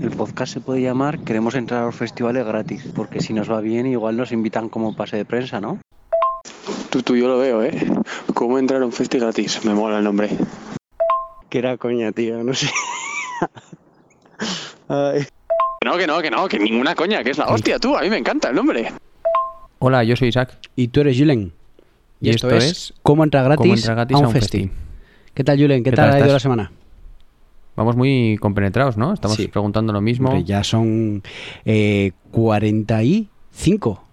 El podcast se puede llamar Queremos entrar a los festivales gratis, porque si nos va bien igual nos invitan como pase de prensa, ¿no? Tú, tú, yo lo veo, ¿eh? ¿Cómo entrar a un festi gratis? Me mola el nombre. Que era coña, tío, no sé. Ay. No, que no, que no, que ninguna coña, que es la hostia, tú. A mí me encanta el nombre. Hola, yo soy Isaac. Y tú eres Julen. Y esto es ¿Cómo entrar gratis, Cómo entrar gratis a un festi? festi. ¿Qué tal, Julen? ¿Qué, ¿Qué tal tal ha ido la semana? Vamos muy compenetrados, ¿no? Estamos Sí. preguntando lo mismo. Hombre, ya son eh, 45.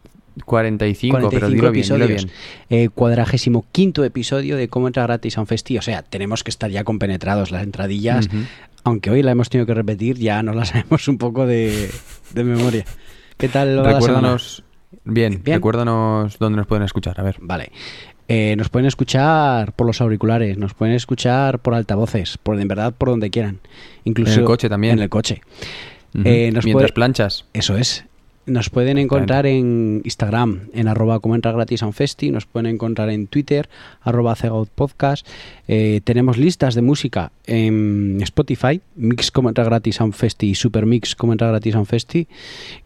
45, pero 45 dilo bien, dilo episodios. bien. Eh, cuadragésimo quinto episodio de Cómo entrar gratis a un festi. O sea, tenemos que estar ya compenetrados las entradillas. Aunque hoy la hemos tenido que repetir, ya nos la sabemos un poco de, de memoria. ¿Qué tal lo de la? Recuérdanos, bien, Bien. recuérdanos dónde nos pueden escuchar. A ver, Vale. Eh, nos pueden escuchar por los auriculares, nos pueden escuchar por altavoces, por en verdad por donde quieran. Incluso En el coche también. En el coche. Eh, nos mientras puede- planchas. Eso es. Nos pueden encontrar en Instagram, en arroba como entra gratis a un festi, nos pueden encontrar en Twitter, arroba podcast. Eh, tenemos listas de música en Spotify, mix como entra gratis festi y super mix como entra gratis festi.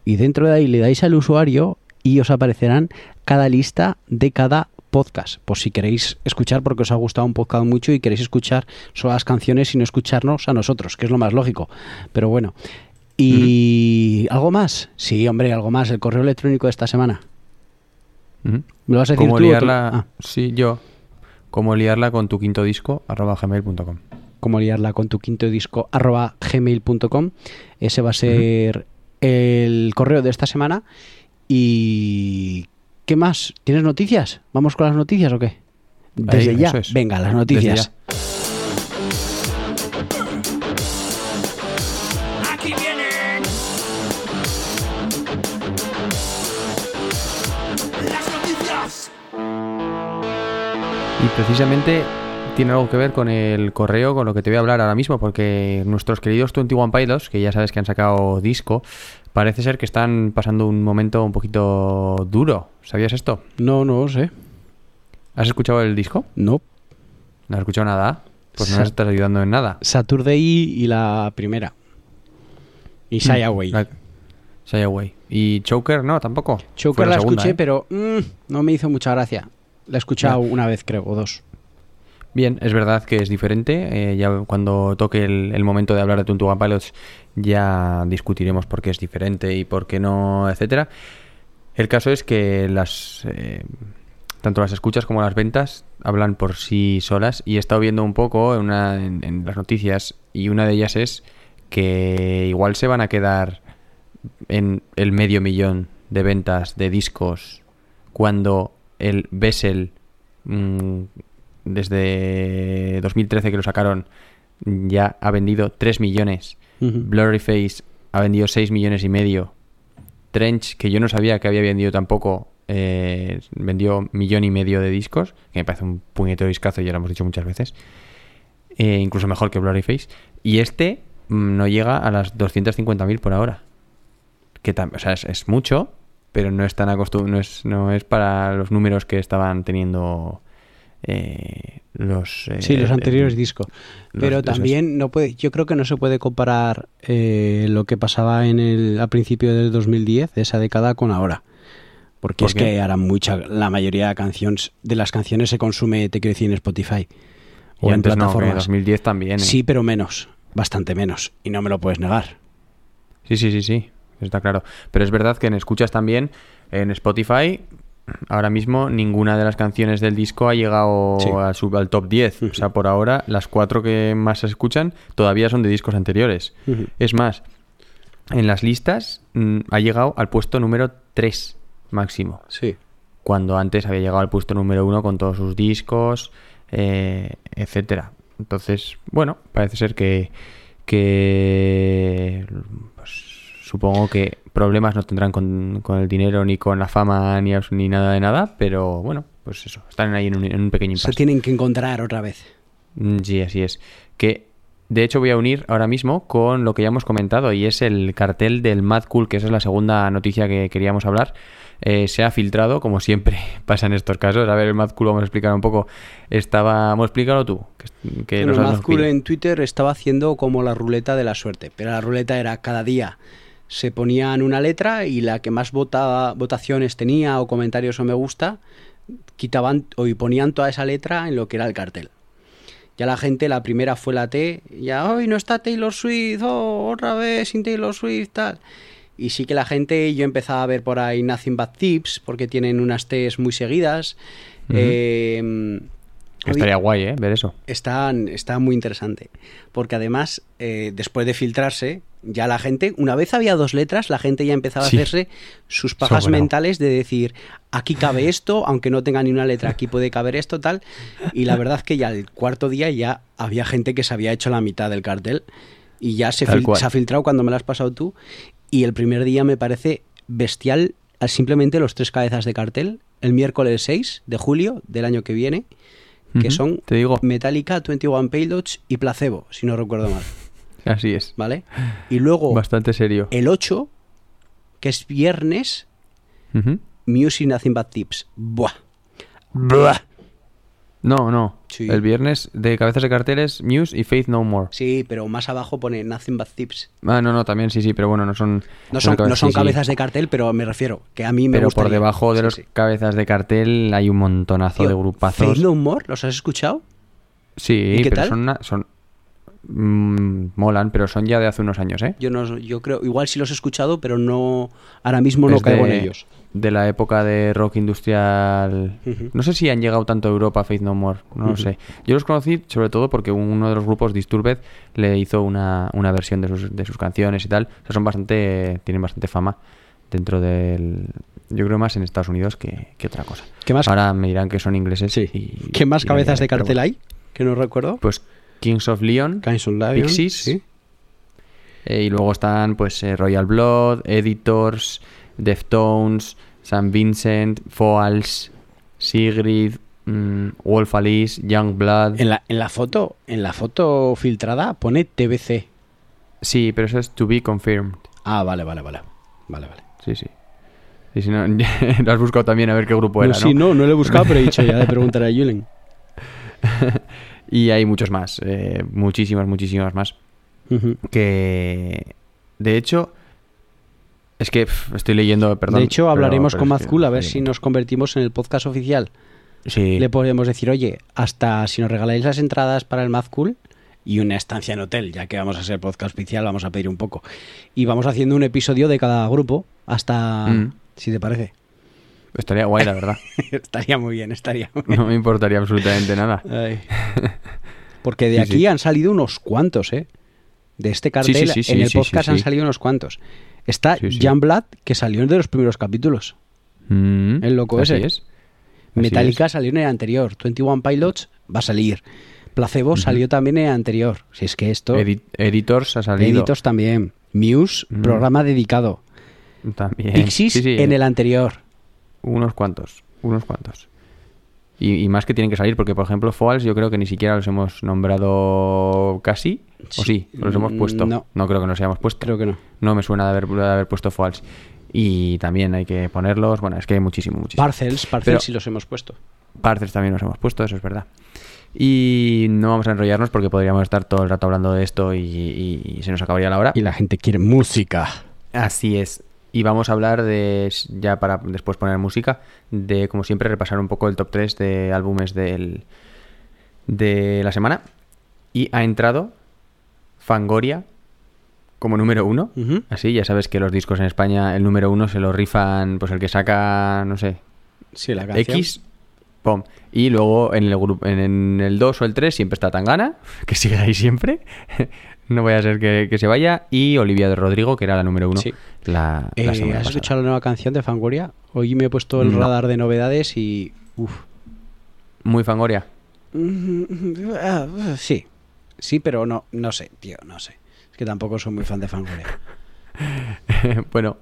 Y dentro de ahí le dais al usuario y os aparecerán cada lista de cada podcast. Por si queréis escuchar porque os ha gustado un podcast mucho y queréis escuchar solo las canciones y no escucharnos a nosotros, que es lo más lógico. Pero bueno. ¿Y algo más? Sí, hombre, algo más. El correo electrónico de esta semana. ¿Me lo vas a decir ¿Cómo tú liarla? Ah, Sí, yo. ¿Cómo liarla con tu quinto disco? arroba gmail.com. cómo liarla con tu quinto disco arroba gmail.com. Ese va a ser el correo de esta semana. ¿Y qué más? ¿Tienes noticias? ¿Vamos con las noticias o qué? Desde Ahí, ya. es. Venga, las noticias. ya. Aquí vienen las noticias. Y precisamente tiene algo que ver con el correo, con lo que te voy a hablar ahora mismo, porque nuestros queridos 21 Pilots, que ya sabes que han sacado disco, parece ser que están pasando un momento un poquito duro. ¿Sabías esto? No, no lo sé. ¿Has escuchado el disco? No. ¿No has escuchado nada? Pues no Sa- nos estás ayudando en nada. Saturday y la primera. Y Shy Away. La- Shy Away. ¿Y Choker no? Tampoco. Fue Choker la, segunda, escuché, ¿eh? pero mm, no me hizo mucha gracia. La he escuchado una vez, creo, o dos. Bien, es verdad que es diferente. eh, ya cuando toque el, momento de hablar de 21 Pilots ya discutiremos por qué es diferente y por qué no, etcétera. El caso es que las eh, tanto las escuchas como las ventas hablan por sí solas y he estado viendo un poco en, una- en- las noticias y una de ellas es que igual se van a quedar en el medio millón de ventas de discos cuando el Bessel mm, desde 2013 que lo sacaron ya ha vendido 3 millones. Ujú. Blurryface ha vendido 6 millones y medio. Trench que yo no sabía que había vendido tampoco eh, vendió millón y medio de discos que me parece un puñetero discazo ya lo hemos dicho muchas veces Eh, incluso mejor que Blurryface y este mm, no llega a las 250.000 por ahora. Que o sea, es, es mucho, pero no es tan acostum no es, no es para los números que estaban teniendo eh, los eh, Sí, los anteriores discos. Pero también no puede, yo creo que no se puede comparar eh, lo que pasaba en el a principio del 2010, de esa década, con ahora. Porque ¿Por es qué? que ahora mucha, la mayoría de canciones, de las canciones se consume, te quiero decir, en Spotify o en no, plataformas. 2010 también. sí, pero menos, bastante menos, y no me lo puedes negar. sí, sí, sí, sí, está claro. Pero es verdad que en escuchas también, en Spotify, ahora mismo ninguna de las canciones del disco ha llegado Sí. a su- al top 10. O sea, por ahora, las cuatro que más se escuchan todavía son de discos anteriores. Es más, en las listas mm, ha llegado al puesto número 3 máximo. Sí. Cuando antes había llegado al puesto número 1 con todos sus discos, eh, etcétera. Entonces, bueno, parece ser que, que pues, supongo que problemas no tendrán con, con el dinero, ni con la fama, ni, ni nada de nada, pero bueno, pues eso, están ahí en un, en un pequeño Se impasse. tienen que encontrar otra vez. Mm, Sí, así es. Que De hecho, voy a unir ahora mismo con lo que ya hemos comentado y es el cartel del Mad Cool, que esa es la segunda noticia que queríamos hablar. Eh, se ha filtrado, como siempre pasa en estos casos. A ver, el Mad Cool, vamos a explicar un poco. Estaba, vamos a explicarlo tú. Que, que el Mad Cool en Twitter estaba haciendo como la ruleta de la suerte, pero la ruleta era cada día se ponían una letra y la que más vota, votaciones tenía o comentarios o me gusta, quitaban o y ponían toda esa letra en lo que era el cartel. Ya la gente, la primera fue la T, ya hoy no está Taylor Swift, oh, otra vez sin Taylor Swift, tal. Y sí que la gente, yo empezaba a ver por ahí Nothing But Tips, porque tienen unas T's muy seguidas. Eh, Estaría guay, ¿eh? Ver eso. está, está muy interesante. Porque además, eh, después de filtrarse, ya la gente, una vez había dos letras, la gente ya empezaba Sí. a hacerse sus pajas mentales de decir, aquí cabe esto, aunque no tenga ni una letra, aquí puede caber esto, tal. Y la verdad que ya el cuarto día ya había gente que se había hecho la mitad del cartel y ya se, fil- se ha filtrado cuando me lo has pasado tú. Y el primer día me parece bestial al simplemente los tres cabezas de cartel, el miércoles 6 de julio del año que viene, que son Te digo, Metallica, 21 Pilots y Placebo, si no recuerdo mal, así es. ¿vale? Y luego Bastante serio. el 8, que es viernes. Music Nothing But Tips. Buah. Buah. No, no. Sí. El viernes de cabezas de carteles, Muse y Faith No More. Sí, pero más abajo pone Nothing But Tips. Ah, no, no, también sí, sí, pero bueno, no son. No son, no son sí, sí. cabezas de cartel, pero me refiero que a mí me Pero por debajo de los cabezas de cartel hay un montonazo Tío, de grupazos. Faith No More, ¿los has escuchado? Sí, ¿Y qué pero tal? son, una- son mm, molan, pero son ya de hace unos años, ¿eh? Yo no, yo creo, igual sí los he escuchado, pero no, ahora mismo no Es caigo en de- ellos. De la época de rock industrial. No sé si han llegado tanto a Europa Faith No More, no lo sé. Yo los conocí sobre todo porque uno de los grupos, Disturbed, le hizo una, una versión de sus, de sus canciones y tal. O sea, son bastante, tienen bastante fama dentro del... Yo creo más en Estados Unidos que, que otra cosa. ¿Qué más, Ahora me dirán que son ingleses. sí. y- ¿Qué más cabezas de cartel hay? Que no recuerdo. Pues Kings of Leon. Kings of Pixies. sí. Eh, y luego están pues eh, Royal Blood, Editors, Deftones, St. Vincent, Foals, Sigrid, mm, Wolf Alice, Young Blood. En la, en la foto, en la foto filtrada pone TBC. Sí, pero eso es to be confirmed. Ah, vale, vale, vale. Vale, vale. Sí, sí. Y si no, lo has buscado también a ver qué grupo era, no, sí, ¿no? no, no lo he buscado, pero he dicho ya de preguntar a Julen. Y hay muchos más, eh, muchísimas, muchísimas más. Que, de hecho, es que estoy leyendo, perdón. de hecho, hablaremos pero con Mazcool a ver si nos convertimos en el podcast oficial. Sí. Le podemos decir, oye, hasta si nos regaláis las entradas para el Mazcool y una estancia en hotel, ya que vamos a ser podcast oficial, vamos a pedir un poco. Y vamos haciendo un episodio de cada grupo hasta, Mm. si te parece. Estaría guay, la verdad. estaría muy bien, estaría muy bien. No me importaría absolutamente nada. Ay. Porque de Sí, aquí sí. han salido unos cuantos, ¿eh? De este cartel, Sí, en el podcast han salido unos cuantos. Está. Jan Blatt, que salió de los primeros capítulos. Mm, El loco ese. es. Metallica es. salió en el anterior. 21 Pilots va a salir. Placebo salió también en el anterior. Si es que esto... Edi- Editors ha salido. Editors también. Muse, Mm. programa dedicado. También. Pixies en el anterior. Unos cuantos. Unos cuantos. Y, y más que tienen que salir, porque por ejemplo, Foals yo creo que ni siquiera los hemos nombrado casi. ¿O sí? ¿O los hemos Mm, puesto? no. creo que nos hayamos puesto. Creo que no. No me suena de haber, de haber puesto Foals. Y también hay que ponerlos. Bueno, es que hay muchísimo, muchísimo. Parcels, Parcels Pero- sí los hemos puesto. Parcels también nos hemos puesto, eso es verdad. Y no vamos a enrollarnos porque podríamos estar todo el rato hablando de esto y, y- y se nos acabaría la hora. Y la gente quiere música. Así es. Y vamos a hablar de, ya para después poner música, de como siempre repasar un poco el top 3 de álbumes del, de la semana. Y ha entrado Fangoria como número uno. Así, ya sabes que los discos en España, el número uno se lo rifan, pues el que saca, no sé, Sí, la canción. X, pom. Y luego en el grupo, en, en el 2 o el 3 siempre está Tangana, que sigue ahí siempre. No voy a ser que, que se vaya. Y Olivia de Rodrigo, que era la número uno Sí. la, la Eh, ¿Has pasada. escuchado la nueva canción de Fangoria? Hoy me he puesto el No. radar de novedades y... Uf. Muy Fangoria. Ah, Sí, sí, pero no, no sé, tío, no sé. Es que tampoco soy muy fan de Fangoria. bueno,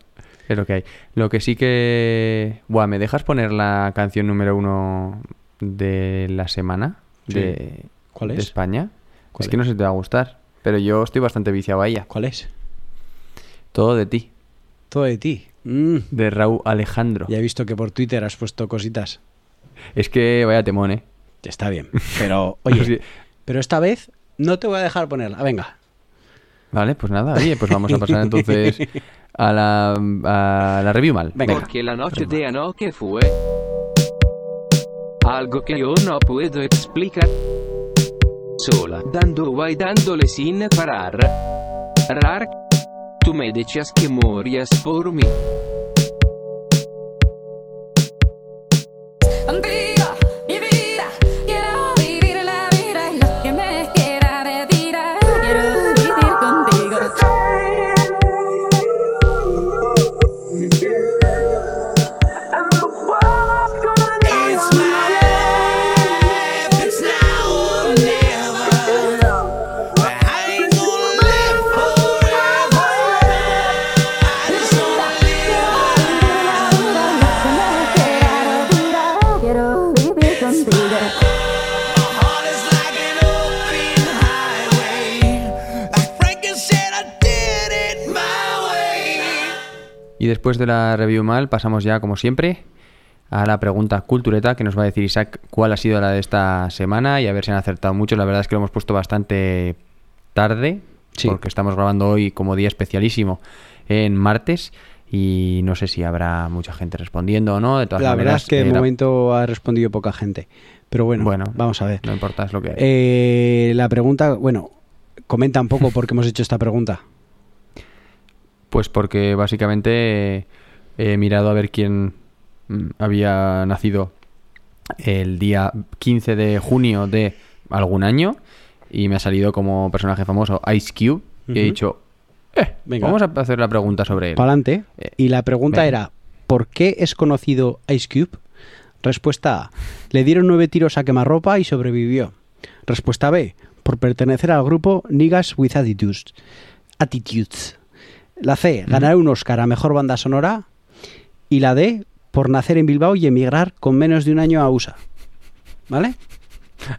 es lo que hay. Lo que sí que... Buah, ¿me dejas poner la canción número uno de la semana? Sí. De, ¿Cuál de es? España. ¿Cuál es que no si te va a gustar. Pero yo estoy bastante viciado a ella. ¿Cuál es? Todo de ti, Todo de ti. Mm, de Raúl Alejandro. Ya he visto que por Twitter has puesto cositas. Es que vaya temón, ¿eh? Está bien. Pero, oye, Sí. pero esta vez no te voy a dejar ponerla. Venga. Vale, pues nada, oye, pues vamos a pasar entonces a la, a la review mal. Venga. Porque la noche de anoche fue algo que yo no puedo explicar. Sola, dando vai dándole sin parar. Rar, tú me decías que morías por mí. Contigo, mi Y después de la review mal, pasamos ya, como siempre, a la pregunta cultureta que nos va a decir Isaac cuál ha sido la de esta semana y a ver si han acertado mucho. La verdad es que lo hemos puesto bastante tarde, Sí. porque estamos grabando hoy como día especialísimo en martes y no sé si habrá mucha gente respondiendo o no. De todas La verdad es que de eh, la- momento ha respondido poca gente. Pero bueno, Bueno, vamos a ver. no importa, es lo que hay. Eh, la pregunta, bueno, comenta un poco por qué hemos hecho esta pregunta. Pues porque básicamente he mirado a ver quién mm, había nacido el día 15 de junio de algún año y me ha salido como personaje famoso Ice Cube y he dicho, eh, Venga. vamos a hacer la pregunta sobre él. Para adelante. Eh, Y la pregunta venga. era, ¿por qué es conocido Ice Cube? Respuesta A, le dieron nueve tiros a quemarropa y sobrevivió. Respuesta B, por pertenecer al grupo Niggas with Attitudes. Attitudes. La C, ganar un Oscar a Mejor Banda Sonora. Y la D, por nacer en Bilbao y emigrar con menos de un año a USA. ¿Vale?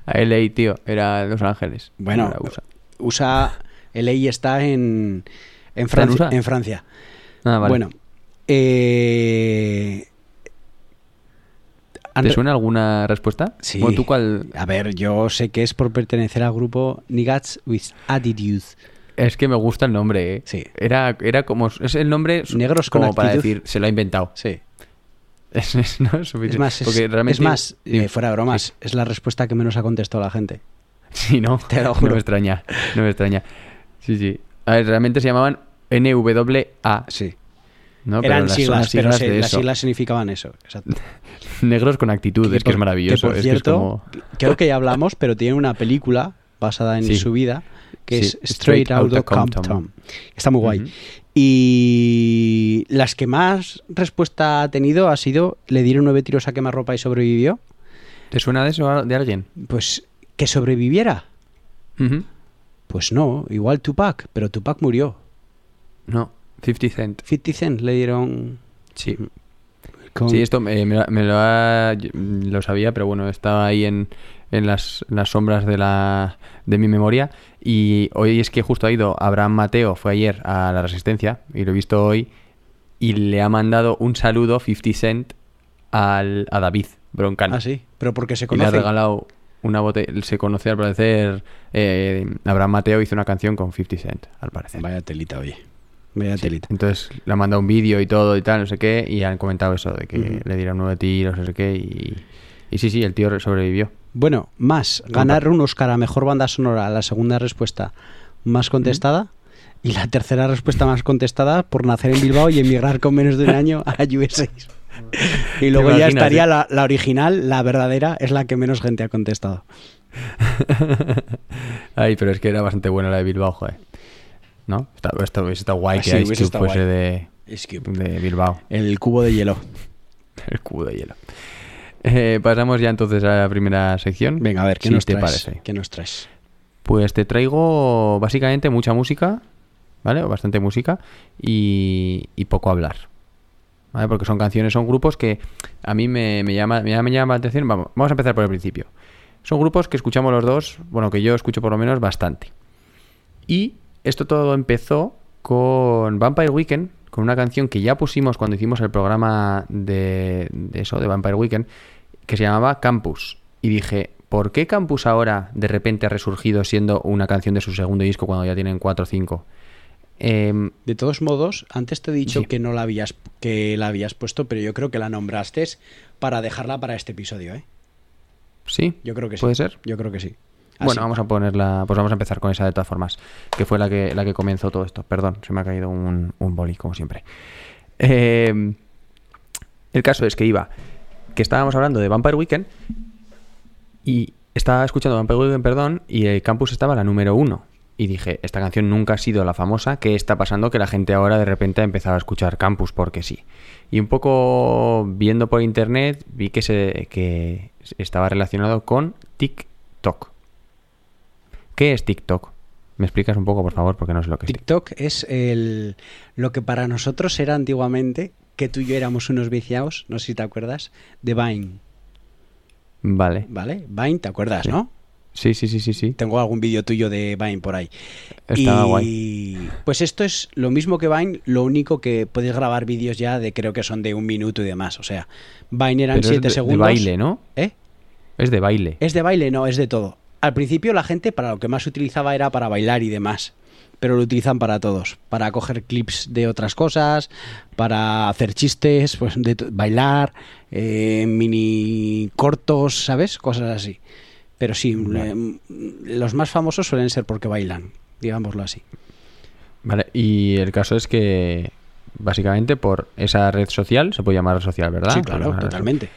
A LA, tío, era Los Ángeles. Bueno, era USA. USA, LA está en, en, en Francia, USA? en Francia. Ah, vale. Bueno, eh, ¿Te suena alguna respuesta? Sí. Bueno, ¿tú cuál? A ver, yo sé que es por pertenecer al grupo Niggas with Attitude. Es que me gusta el nombre, ¿eh? Sí. Era, era como... Es el nombre Negros con como para actitud. decir, se lo ha inventado. Sí. Es, es- no, es Es más, es, Porque realmente- es más eh, fuera de bromas, es la respuesta que menos ha contestado la gente. Sí, no, Te lo no juro. me extraña, no me extraña. Sí, sí. A ver, realmente se llamaban NWA, Sí. ¿no? Eran siglas, las pero se- las siglas significaban eso. Exacto. Negros con actitud, es que por- es maravilloso. por es que es cierto, como- creo que ya hablamos, pero tiene una película basada en Sí. su vida que Sí, es Straight Outta Compton. Está muy guay. Y las que más respuesta ha tenido ha sido le dieron nueve tiros a quemarropa y sobrevivió. ¿Te suena de eso de alguien? Pues que sobreviviera. Pues no, igual Tupac, pero Tupac murió. No, 50 Cent. 50 Cent le dieron Sí. con- Sí, esto me, me lo- me lo, ha- lo sabía, pero bueno, estaba ahí en, en las, las sombras de, la, de mi memoria. Y hoy es que justo ha ido Abraham Mateo, fue ayer a la Resistencia, y lo he visto hoy, y le ha mandado un saludo 50 Cent al, a David Broncano. Ah, sí, pero porque se Y le ha conoce. regalado una botella. Se conoce al parecer. eh, Abraham Mateo hizo una canción con 50 Cent, al parecer. Vaya telita, oye. Vaya Sí. telita. Entonces le han mandado un vídeo y todo y tal, no sé qué, y han comentado eso, de que Ujú. le dieron nueve tiros, no sé qué, y, y sí, sí, el tío sobrevivió. Bueno, más, ganar un Oscar a Mejor Banda Sonora, la segunda respuesta más contestada. Y la tercera respuesta más contestada por nacer en Bilbao y emigrar con menos de un año a USA. Y luego ya estaría eh? la, la original, la verdadera, es la que menos gente ha contestado. Ay, pero es que era bastante buena la de Bilbao, joder. ¿No? Está, guay Ah, que sí, Ice Cube fuese guay. de Bilbao. el cubo de hielo. El cubo de hielo. Eh, pasamos ya entonces a la primera sección. Venga, a ver, ¿qué Si nos te traes? parece. ¿Qué nos traes? Pues te traigo básicamente mucha música, ¿vale? O bastante música y, y poco hablar. ¿Vale? Porque son canciones, son grupos que a mí me, me llama, me, llama, me llama la atención. Vamos, vamos a empezar por el principio. Son grupos que escuchamos los dos, bueno, que yo escucho por lo menos bastante. Y esto todo empezó con Vampire Weekend, con una canción que ya pusimos cuando hicimos el programa de, de eso, de Vampire Weekend, que se llamaba Campus. Y dije, ¿por qué Campus ahora de repente ha resurgido siendo una canción de su segundo disco cuando ya tienen 4 o 5? Em, De todos modos, antes te he dicho Sí. que no la habías que la habías puesto, pero yo creo que la nombraste para dejarla para este episodio, ¿eh? sí, Yo creo que sí. ¿Puede ser? Yo creo que sí. Bueno, vamos a ponerla, pues vamos a empezar con esa de todas formas, que fue la que, la que comenzó todo esto. Perdón, se me ha caído un, un boli, como siempre. Eh, el caso es que iba, que estábamos hablando de Vampire Weekend y estaba escuchando Vampire Weekend, perdón, y el campus estaba la número uno. Y dije, esta canción nunca ha sido la famosa, ¿qué está pasando? Que la gente ahora de repente ha empezado a escuchar campus porque sí. Y un poco viendo por internet vi que, se, que estaba relacionado con TikTok. ¿Qué es TikTok? ¿Me explicas un poco, por favor? Porque no sé lo que es. TikTok es el lo que para nosotros era antiguamente que tú y yo éramos unos viciados, no sé si te acuerdas, de Vine, Vale. ¿vale? Vine, ¿te acuerdas, Sí. no? Sí, sí, sí, sí, sí. Tengo algún vídeo tuyo de Vine por ahí. Estaba y guay. pues esto es lo mismo que Vine, lo único que puedes grabar vídeos ya de creo que son de un minuto y demás. O sea, Vine eran Pero es 7 de- de segundos. baile, ¿no? ¿Eh? Es de baile. ¿Es de baile? No, es de todo. Al principio la gente para lo que más utilizaba era para bailar y demás. Pero lo utilizan para todos. Para coger clips de otras cosas, para hacer chistes, pues de bailar, eh, mini cortos, ¿sabes? Cosas así. Pero sí, eh, los más famosos suelen ser porque bailan, digámoslo así. Vale, y el caso es que básicamente por esa red social, se puede llamar red social, ¿verdad? Sí, claro, red totalmente.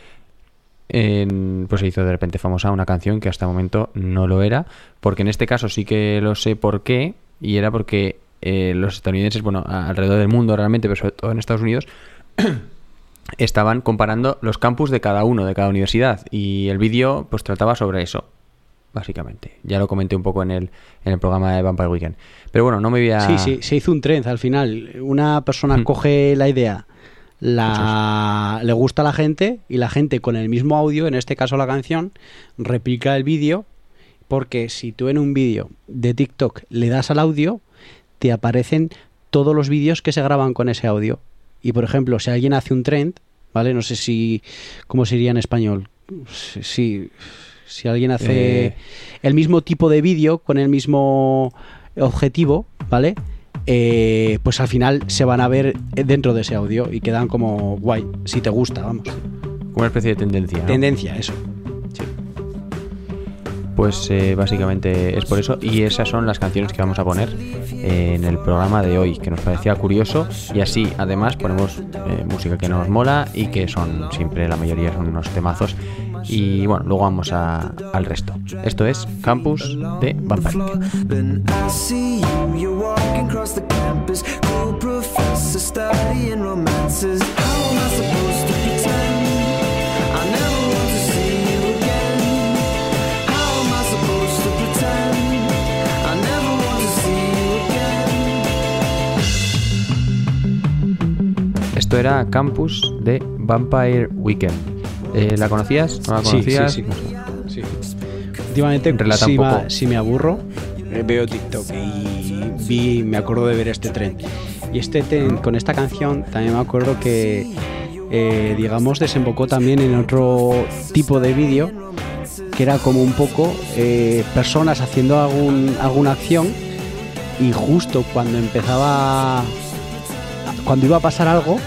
En- pues se hizo de repente famosa una canción que hasta el momento no lo era, porque en este caso sí que lo sé por qué, y era porque eh, los estadounidenses, bueno, alrededor del mundo realmente, pero sobre todo en Estados Unidos, estaban comparando los campus de cada uno, de cada universidad, y el vídeo pues trataba sobre eso, básicamente. Ya lo comenté un poco en el, en el programa de Vampire Weekend. Pero bueno, no me voy a... Sí, sí, se hizo un trend al final. Una persona Mm. coge la idea, la, le gusta a la gente y la gente con el mismo audio, en este caso la canción, replica el vídeo porque si tú en un vídeo de TikTok le das al audio, te aparecen todos los vídeos que se graban con ese audio. Y por ejemplo, si alguien hace un trend, ¿vale? No sé si cómo sería en español. Si, si, si alguien hace Eh. el mismo tipo de vídeo con el mismo objetivo, ¿vale? Eh, pues al final se van a ver dentro de ese audio y quedan como guay, si te gusta, vamos. Como una especie de tendencia. ¿no? Tendencia, eso. Pues eh, básicamente es por eso. Y esas son las canciones que vamos a poner eh, en el programa de hoy, que nos parecía curioso. Y así, además, ponemos eh, música que nos mola y que son siempre, la mayoría son unos temazos. Y bueno, luego vamos a- al resto. Esto es Campus de Vampire. Across the campus. Cool professor studying romances. How am I supposed to pretend? I never want to see you again. How am I supposed to pretend? I never want to see you again. Esto era Campus de Vampire Weekend. Eh, ¿La conocías? ¿No la Sí, conocías? sí, sí. Últimamente, Relata si, ma- si me aburro, eh, veo TikTok y vi, me acuerdo de ver este tren. Y este tren, con esta canción, también me acuerdo que, eh, digamos, desembocó también en otro tipo de vídeo, que era como un poco eh, personas haciendo algún, alguna acción y justo cuando empezaba, cuando iba a pasar algo,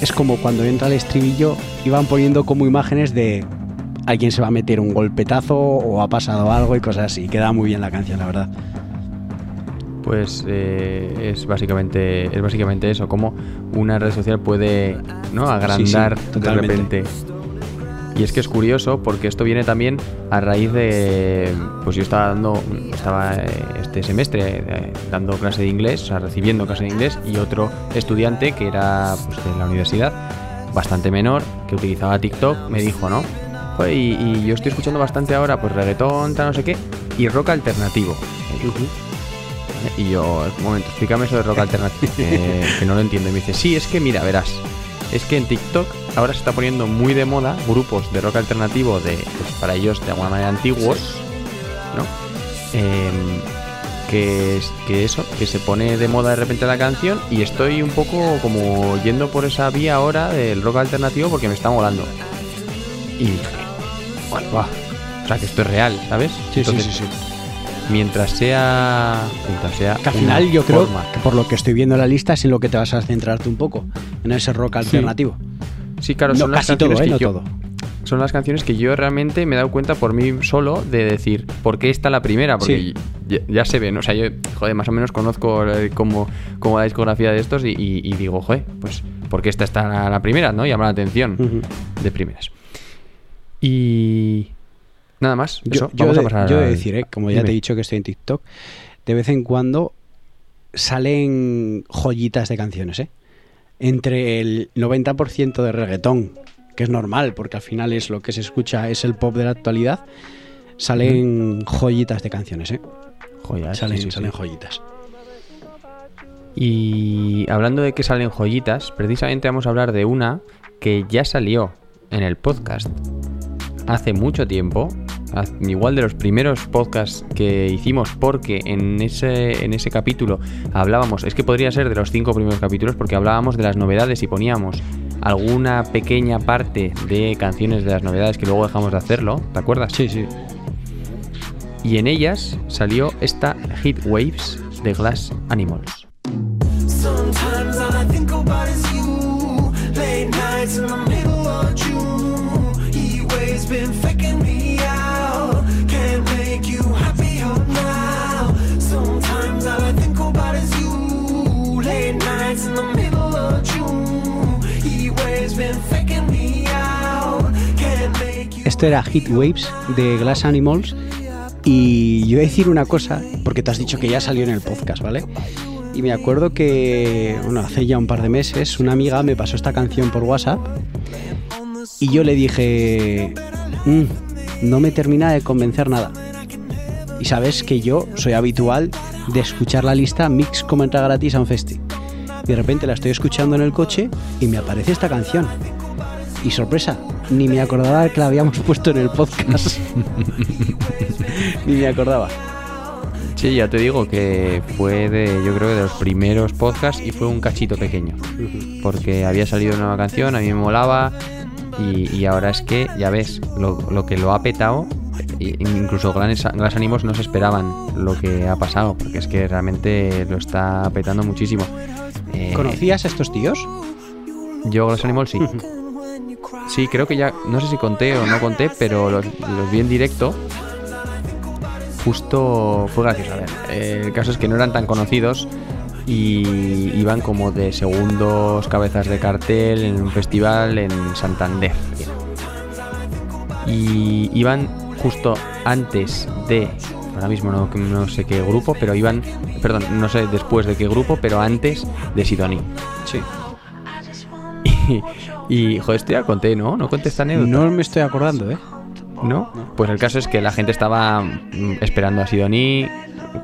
es como cuando entra el estribillo, iban poniendo como imágenes de alguien se va a meter un golpetazo o ha pasado algo y cosas así. Queda muy bien la canción, la verdad. Pues eh, es básicamente es básicamente eso, como una red social puede ¿no? agrandar Sí, sí, de repente. Y es que es curioso porque esto viene también a raíz de. Pues yo estaba dando. Estaba eh, este semestre eh, dando clase de inglés, o sea, recibiendo clase de inglés, y otro estudiante que era pues, de la universidad, bastante menor, que utilizaba TikTok, me dijo, ¿no? Joder, y, y yo estoy escuchando bastante ahora, pues reggaetón, tal, no sé qué, y rock alternativo. Y yo, un momento, explícame eso de rock alternativo, que, que no lo entiendo. Y me dice, sí, es que mira, verás, es que en TikTok ahora se está poniendo muy de moda grupos de rock alternativo de, pues, para ellos de alguna manera antiguos, ¿no? Em, que, que eso, que se pone de moda de repente la canción y estoy un poco como yendo por esa vía ahora del rock alternativo porque me está molando. Y dije, "Guau, guau". O sea, que esto es real, ¿sabes? Sí, sí, sí. Mientras sea. Mientras sea. Que al final yo creo forma- que por lo que estoy viendo en la lista es en lo que te vas a centrarte un poco, en ese rock alternativo. Sí, claro, No, son las casi todo, canciones ¿eh? que No yo- todo. son las canciones que yo realmente me he dado cuenta por mí solo de decir, ¿por qué está la primera? Porque Sí. ya, ya se ven, o sea, yo, joder, más o menos conozco eh, como, como la discografía de estos y, y- y digo, joder, pues, ¿por qué esta está la, la primera? ¿No? Llama la atención de primeras. Y nada más, Yo, eso, yo vamos de, a pasar yo de decir, ¿eh? como ya Dime. te he dicho que estoy en TikTok, de vez en cuando salen joyitas de canciones, ¿eh? Entre el 90% de reggaetón, que es normal, porque al final es lo que se escucha, es el pop de la actualidad, salen joyitas de canciones, ¿eh? Joyas, Salen, sí, sí, sí. salen joyitas. Y hablando de que salen joyitas, precisamente vamos a hablar de una que ya salió en el podcast hace mucho tiempo, igual de los primeros podcasts que hicimos, porque en ese, en ese capítulo hablábamos, es que podría ser de los cinco primeros capítulos, porque hablábamos de las novedades y poníamos alguna pequeña parte de canciones de las novedades que luego dejamos de hacerlo, ¿te acuerdas? Sí, sí. Y en ellas salió esta Hit Waves de Glass Animals. Sometimes all I think about is you. Late nights in Esto era Hit Waves de Glass Animals. Y yo voy a decir una cosa, porque te has dicho que ya salió en el podcast, ¿vale? Y me acuerdo que, hace ya un par de meses, una amiga me pasó esta canción por WhatsApp. Y yo le dije, "Mm, no me termina de convencer nada. Y sabes que yo soy habitual de escuchar la lista Mix como entra gratis a un festi. Y de repente la estoy escuchando en el coche y me aparece esta canción. Y sorpresa, ni me acordaba que la habíamos puesto en el podcast. ni me acordaba. Sí, ya te digo que fue de, yo creo que de los primeros podcasts y fue un cachito pequeño. Porque había salido una nueva canción, a mí me molaba y, y ahora es que, ya ves, lo, lo que lo ha petado, incluso Glass, Glass Animals no se esperaban lo que ha pasado, porque es que realmente lo está petando muchísimo. Eh, ¿Conocías a estos tíos? Yo Glass Animals sí. Sí, creo que ya, no sé si conté o no conté, pero los, los vi en directo. Justo fue gracioso. A ver, eh, el caso es que no eran tan conocidos y iban como de segundos cabezas de cartel en un festival en Santander. Y iban justo antes de, ahora mismo no, no sé qué grupo, pero iban, perdón, no sé después de qué grupo, pero antes de Sidoní. Sí. Y, y, joder, esto ya conté, ¿no? No conté esta anécdota. No me estoy acordando, ¿eh? ¿No? Pues el caso es que la gente estaba mm, esperando a Sidoní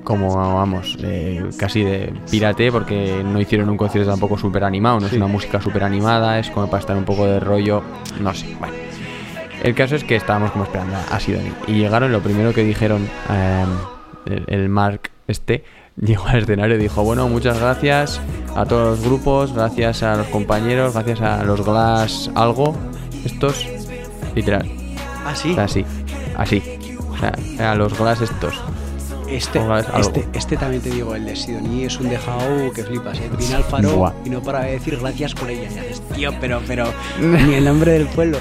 como, vamos, eh, casi de pirate porque no hicieron un concierto tampoco súper animado, no es una música súper animada, es como para estar un poco de rollo, no sé, bueno. El caso es que estábamos como esperando a Sidoní y llegaron, lo primero que dijeron eh, el, el Mark este, llegó al escenario y dijo, bueno, muchas gracias a todos los grupos, gracias a los compañeros, gracias a los Glass algo, estos, literal, Ah, así, así. O sea, a los glass estos. Este, este, este también te digo, el de Sidoní es un dejado que flipas, ¿eh? Viene al faro Buah. y no para de decir gracias por ella. Y haces, tío, pero, pero, ni el nombre del pueblo.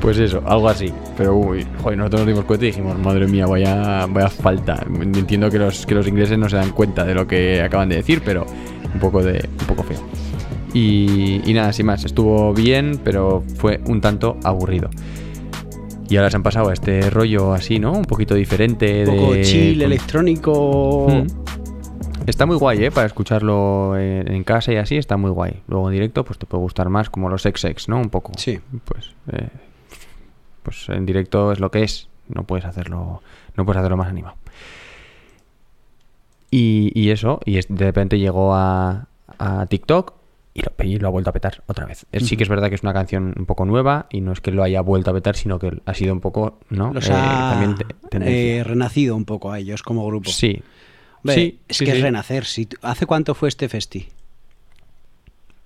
Pues eso, algo así. Pero uy, joder, nosotros nos dimos cuenta y dijimos, madre mía, vaya, vaya falta. Entiendo que los, que los ingleses no se dan cuenta de lo que acaban de decir, pero un poco de. un poco feo. Y, y nada, sin más, estuvo bien, pero fue un tanto aburrido. Y ahora se han pasado a este rollo así, ¿no? Un poquito diferente. Un poco de, chill, electrónico. Mm. Está muy guay, ¿eh? Para escucharlo en, en casa y así, está muy guay. Luego en directo, pues te puede gustar más, como los XX, ¿no? Un poco. Sí. Pues, eh, pues en directo es lo que es. No puedes hacerlo, no puedes hacerlo más animado. Y, y eso, y de repente llegó a, a TikTok y lo, y lo ha vuelto a petar otra vez. Sí que es verdad que es una canción un poco nueva y no es que lo haya vuelto a petar, sino que ha sido un poco, ¿no? Los Eh, ha también eh, renacido un poco a ellos como grupo. sí. Sí, es sí, que sí. es renacer. Si ¿Hace cuánto fue este festi?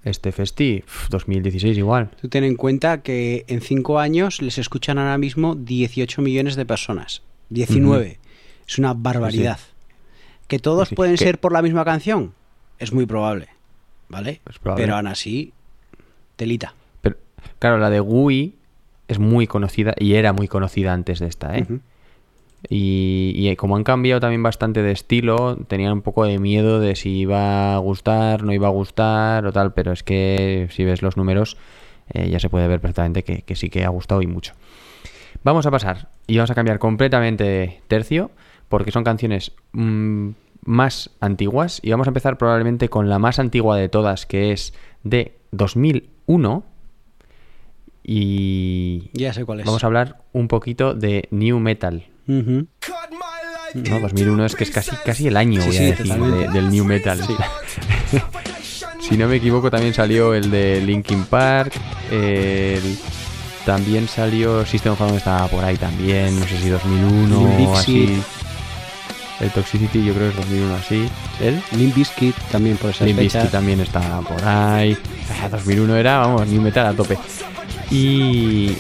Este festi, uf, 2016 igual. Tú ten en cuenta que en cinco años les escuchan ahora mismo 18 millones de personas. 19. Es una barbaridad. ¿Que todos Sí, sí. pueden ser por la misma canción? Es muy probable. ¿Vale? Probable. Pero aún así, telita. Pero, claro, la de Gui es muy conocida y era muy conocida antes de esta, ¿eh? Y, y como han cambiado también bastante de estilo, tenían un poco de miedo de si iba a gustar, no iba a gustar o tal, pero es que si ves los números eh, ya se puede ver perfectamente que, que sí que ha gustado y mucho. Vamos a pasar y vamos a cambiar completamente de tercio porque son canciones mm, más antiguas y vamos a empezar probablemente con la más antigua de todas que es de 2001 y Ya sé cuál es. vamos a hablar un poquito de New Metal. No, 2001 es que es casi, casi el año, Sí, voy a sí, decir, de- del New Metal. si no me equivoco, también salió el de Linkin Park. el- también salió System of a estaba por ahí también, no sé si 2001 Limp o así. El Toxicity yo creo que es 2001 así. ¿El? Limp Bizkit también por esas Limp. Bizkit también estaba por ahí. Ah, 2001 era, vamos, New Metal a tope. Y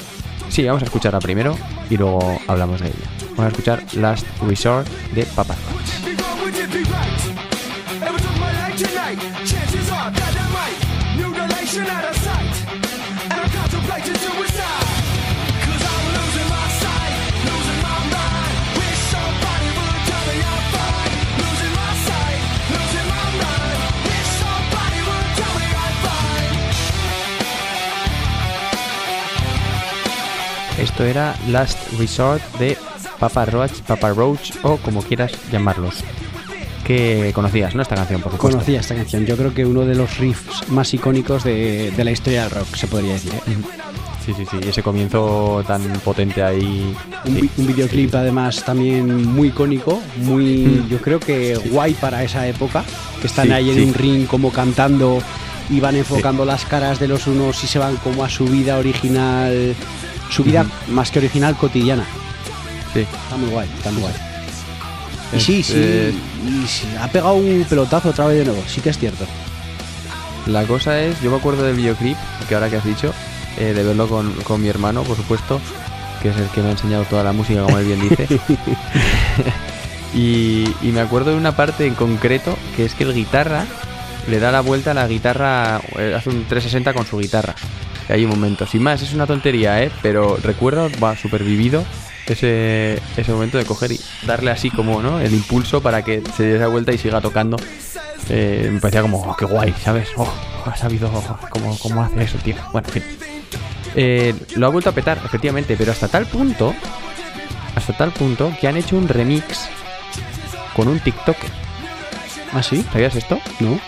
sí, vamos a escucharla primero y luego hablamos de ella. Vamos a escuchar Last Resort de Papa. Esto era Last Resort de Papa Roach, Papa Roach o como quieras llamarlos. Que conocías, ¿no? Esta canción, por supuesto. Conocía esta canción. Yo creo que uno de los riffs más icónicos de, de la historia del rock, se podría decir. ¿eh? Sí, sí, sí. Ese comienzo tan potente ahí. Un, sí. vi- un videoclip además también muy icónico, muy yo creo que guay para esa época, que están ahí en un ring como cantando y van enfocando las caras de los unos y se van como a su vida original, su vida más que original cotidiana. Sí. Está muy guay, está muy guay. Y sí, sí, eh, y sí, ha pegado un pelotazo otra vez de nuevo, sí que es cierto. La cosa es, yo me acuerdo del videoclip, que ahora que has dicho, eh, de verlo con, con mi hermano, por supuesto, que es el que me ha enseñado toda la música, como él bien dice. y, y me acuerdo de una parte en concreto, que es que el guitarra le da la vuelta a la guitarra, eh, hace un 360 con su guitarra. Y hay un momento, sin más, es una tontería, ¿eh? Pero recuerdo, va, súper vivido ese, ese momento de coger y darle así como, ¿no? El impulso para que se dé esa vuelta y siga tocando. Eh, me parecía como, oh, qué guay, ¿sabes? Oh, ha sabido cómo, cómo hace eso, tío. Bueno, en fin. Eh, lo ha vuelto a petar, efectivamente, pero hasta tal punto, hasta tal punto que han hecho un remix con un TikToker. ¿Ah, sí? ¿Sabías esto? ¿No?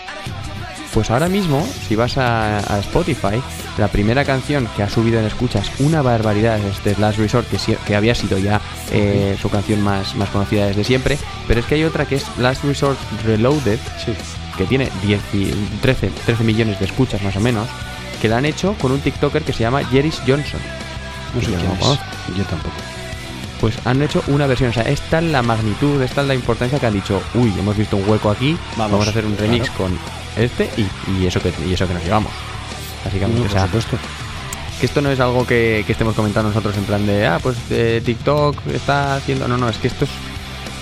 Pues ahora mismo, si vas a, a Spotify, la primera canción que ha subido en escuchas una barbaridad es The Last Resort, que, que había sido ya eh, su canción más, más conocida desde siempre, pero es que hay otra que es Last Resort Reloaded, que tiene 10 y- 13, 13 millones de escuchas más o menos, que la han hecho con un TikToker que se llama Jeris Johnson. No sé quién es. Yo tampoco. Pues han hecho una versión, o sea, es tal la magnitud, es tal la importancia que han dicho, uy, hemos visto un hueco aquí, Vamos, vamos, a hacer un remix claro. con este y, y eso que y eso que nos llevamos. Básicamente, No, o por sea, supuesto. que esto no es algo que, que estemos comentando nosotros en plan de, ah, pues eh, TikTok está haciendo. No, no, es que esto es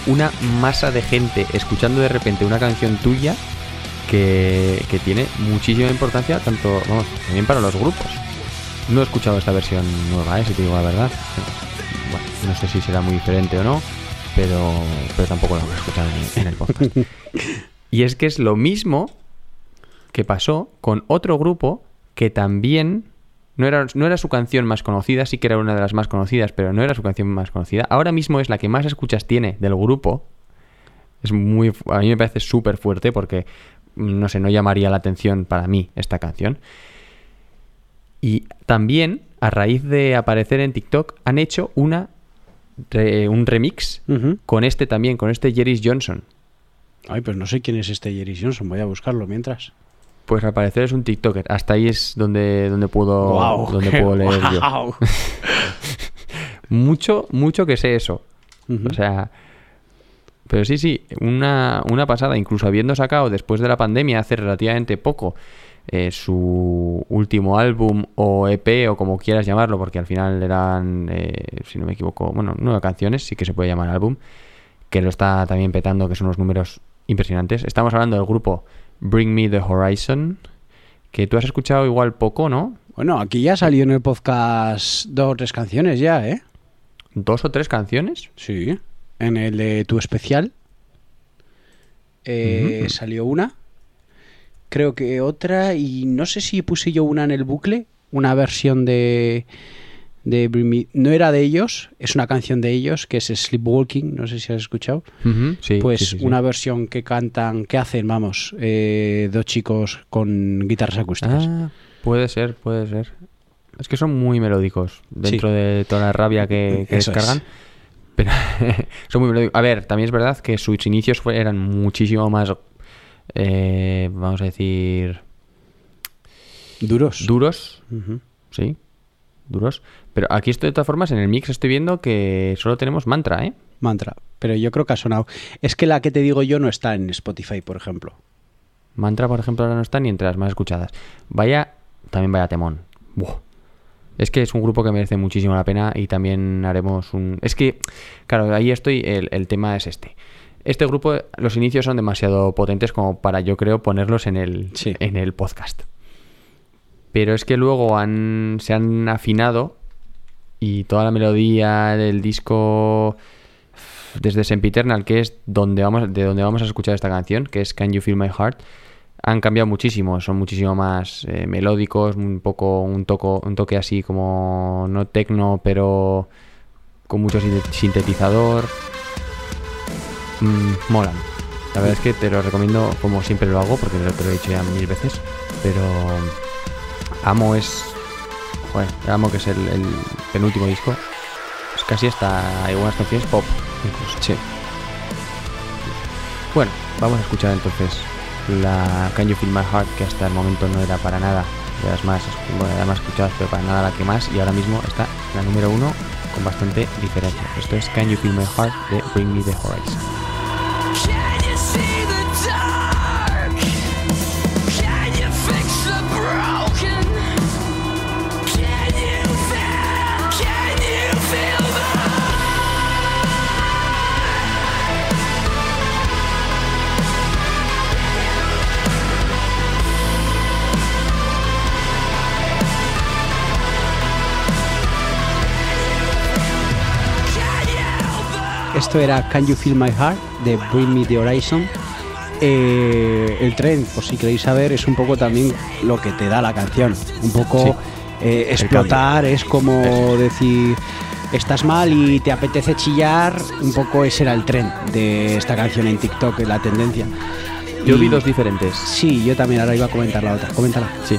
una masa de gente escuchando de repente una canción tuya que, que tiene muchísima importancia, tanto, vamos, también para los grupos. No he escuchado esta versión nueva, ¿eh? si te digo la verdad. Bueno, no sé si será muy diferente o no, pero, pero tampoco la voy a escuchar en, en el podcast. y es que es lo mismo que pasó con otro grupo que también no era, no era su canción más conocida, sí que era una de las más conocidas, pero no era su canción más conocida. Ahora mismo es la que más escuchas tiene del grupo. Es muy, a mí me parece súper fuerte porque, mm, no sé, no llamaría la atención para mí esta canción. Y también, a raíz de aparecer en TikTok, han hecho una re- un remix con este también, con este Jeris Johnson. Ay, pues no sé quién es este Jerry Johnson, voy a buscarlo mientras. Pues al parecer es un TikToker. Hasta ahí es donde, donde puedo, donde puedo leer yo. Mucho, mucho que sé eso. O sea, pero sí, sí, una, una pasada. Incluso habiendo sacado después de la pandemia, hace relativamente poco, eh, su último álbum o EP o como quieras llamarlo, porque al final eran, eh, si no me equivoco, bueno, nueve canciones, sí que se puede llamar álbum, que lo está también petando, que son unos números impresionantes. Estamos hablando del grupo Bring Me the Horizon, que tú has escuchado igual poco, ¿no? Bueno, aquí ya salió en el podcast dos o tres canciones ya, ¿eh? Dos o tres canciones. Sí. En el de tu especial eh, salió una. Creo que otra. Y no sé si puse yo una en el bucle. Una versión de. De Bring Me- No era de ellos. Es una canción de ellos que es Sleepwalking. No sé si has escuchado. Sí, pues sí, sí, sí. una versión que cantan. que hacen, vamos. eh, dos chicos con guitarras acústicas. Ah, puede ser, puede ser. Es que son muy melódicos dentro de toda la rabia que, que Eso es. descargan. Pero son muy melódicos. A ver, también es verdad que sus inicios eran muchísimo más, eh, vamos a decir, Duros. duros. Sí, duros. Pero aquí estoy de todas formas, en el mix estoy viendo que solo tenemos mantra, ¿eh? Mantra. Pero yo creo que ha sonado. Es que la que te digo yo no está en Spotify, por ejemplo. Mantra, por ejemplo, ahora no está ni entre las más escuchadas. Vaya, también vaya temón. Buah. Es que es un grupo que merece muchísimo la pena y también haremos un... Es que, claro, ahí estoy, el, el tema es este. Este grupo, los inicios son demasiado potentes como para, yo creo, ponerlos en el, Sí. en el podcast. Pero es que luego han, se han afinado y toda la melodía del disco desde Sempiternal, que es donde vamos, de donde vamos a escuchar esta canción, que es Can You Feel My Heart, han cambiado muchísimo, son muchísimo más eh, melódicos, un poco un toco, un toque así como no tecno, pero con mucho sin- sintetizador. Mm, molan. La verdad es que te lo recomiendo como siempre lo hago, porque te lo he dicho ya mil veces, pero Amo es... Joder, Amo que es el, el penúltimo disco. Es casi hasta hay algunas canciones pop, incluso. Sí. Bueno, vamos a escuchar entonces la Can You Feel My Heart, que hasta el momento no era para nada de las más, bueno, las más escuchadas, pero para nada la que más, y ahora mismo está la número uno con bastante diferencia. Esto es Can You Feel My Heart de Bring Me the Horizon. Esto era Can You Feel My Heart de Bring Me the Horizon. Eh, el tren, por si queréis saber, es un poco también lo que te da la canción. Un poco Sí. eh, explotar, es como decir, estás mal y te apetece chillar. Un poco ese era el tren de esta canción en TikTok, la tendencia. Yo Y- vi dos diferentes. Sí, yo también ahora iba a comentar la otra. Coméntala. Sí.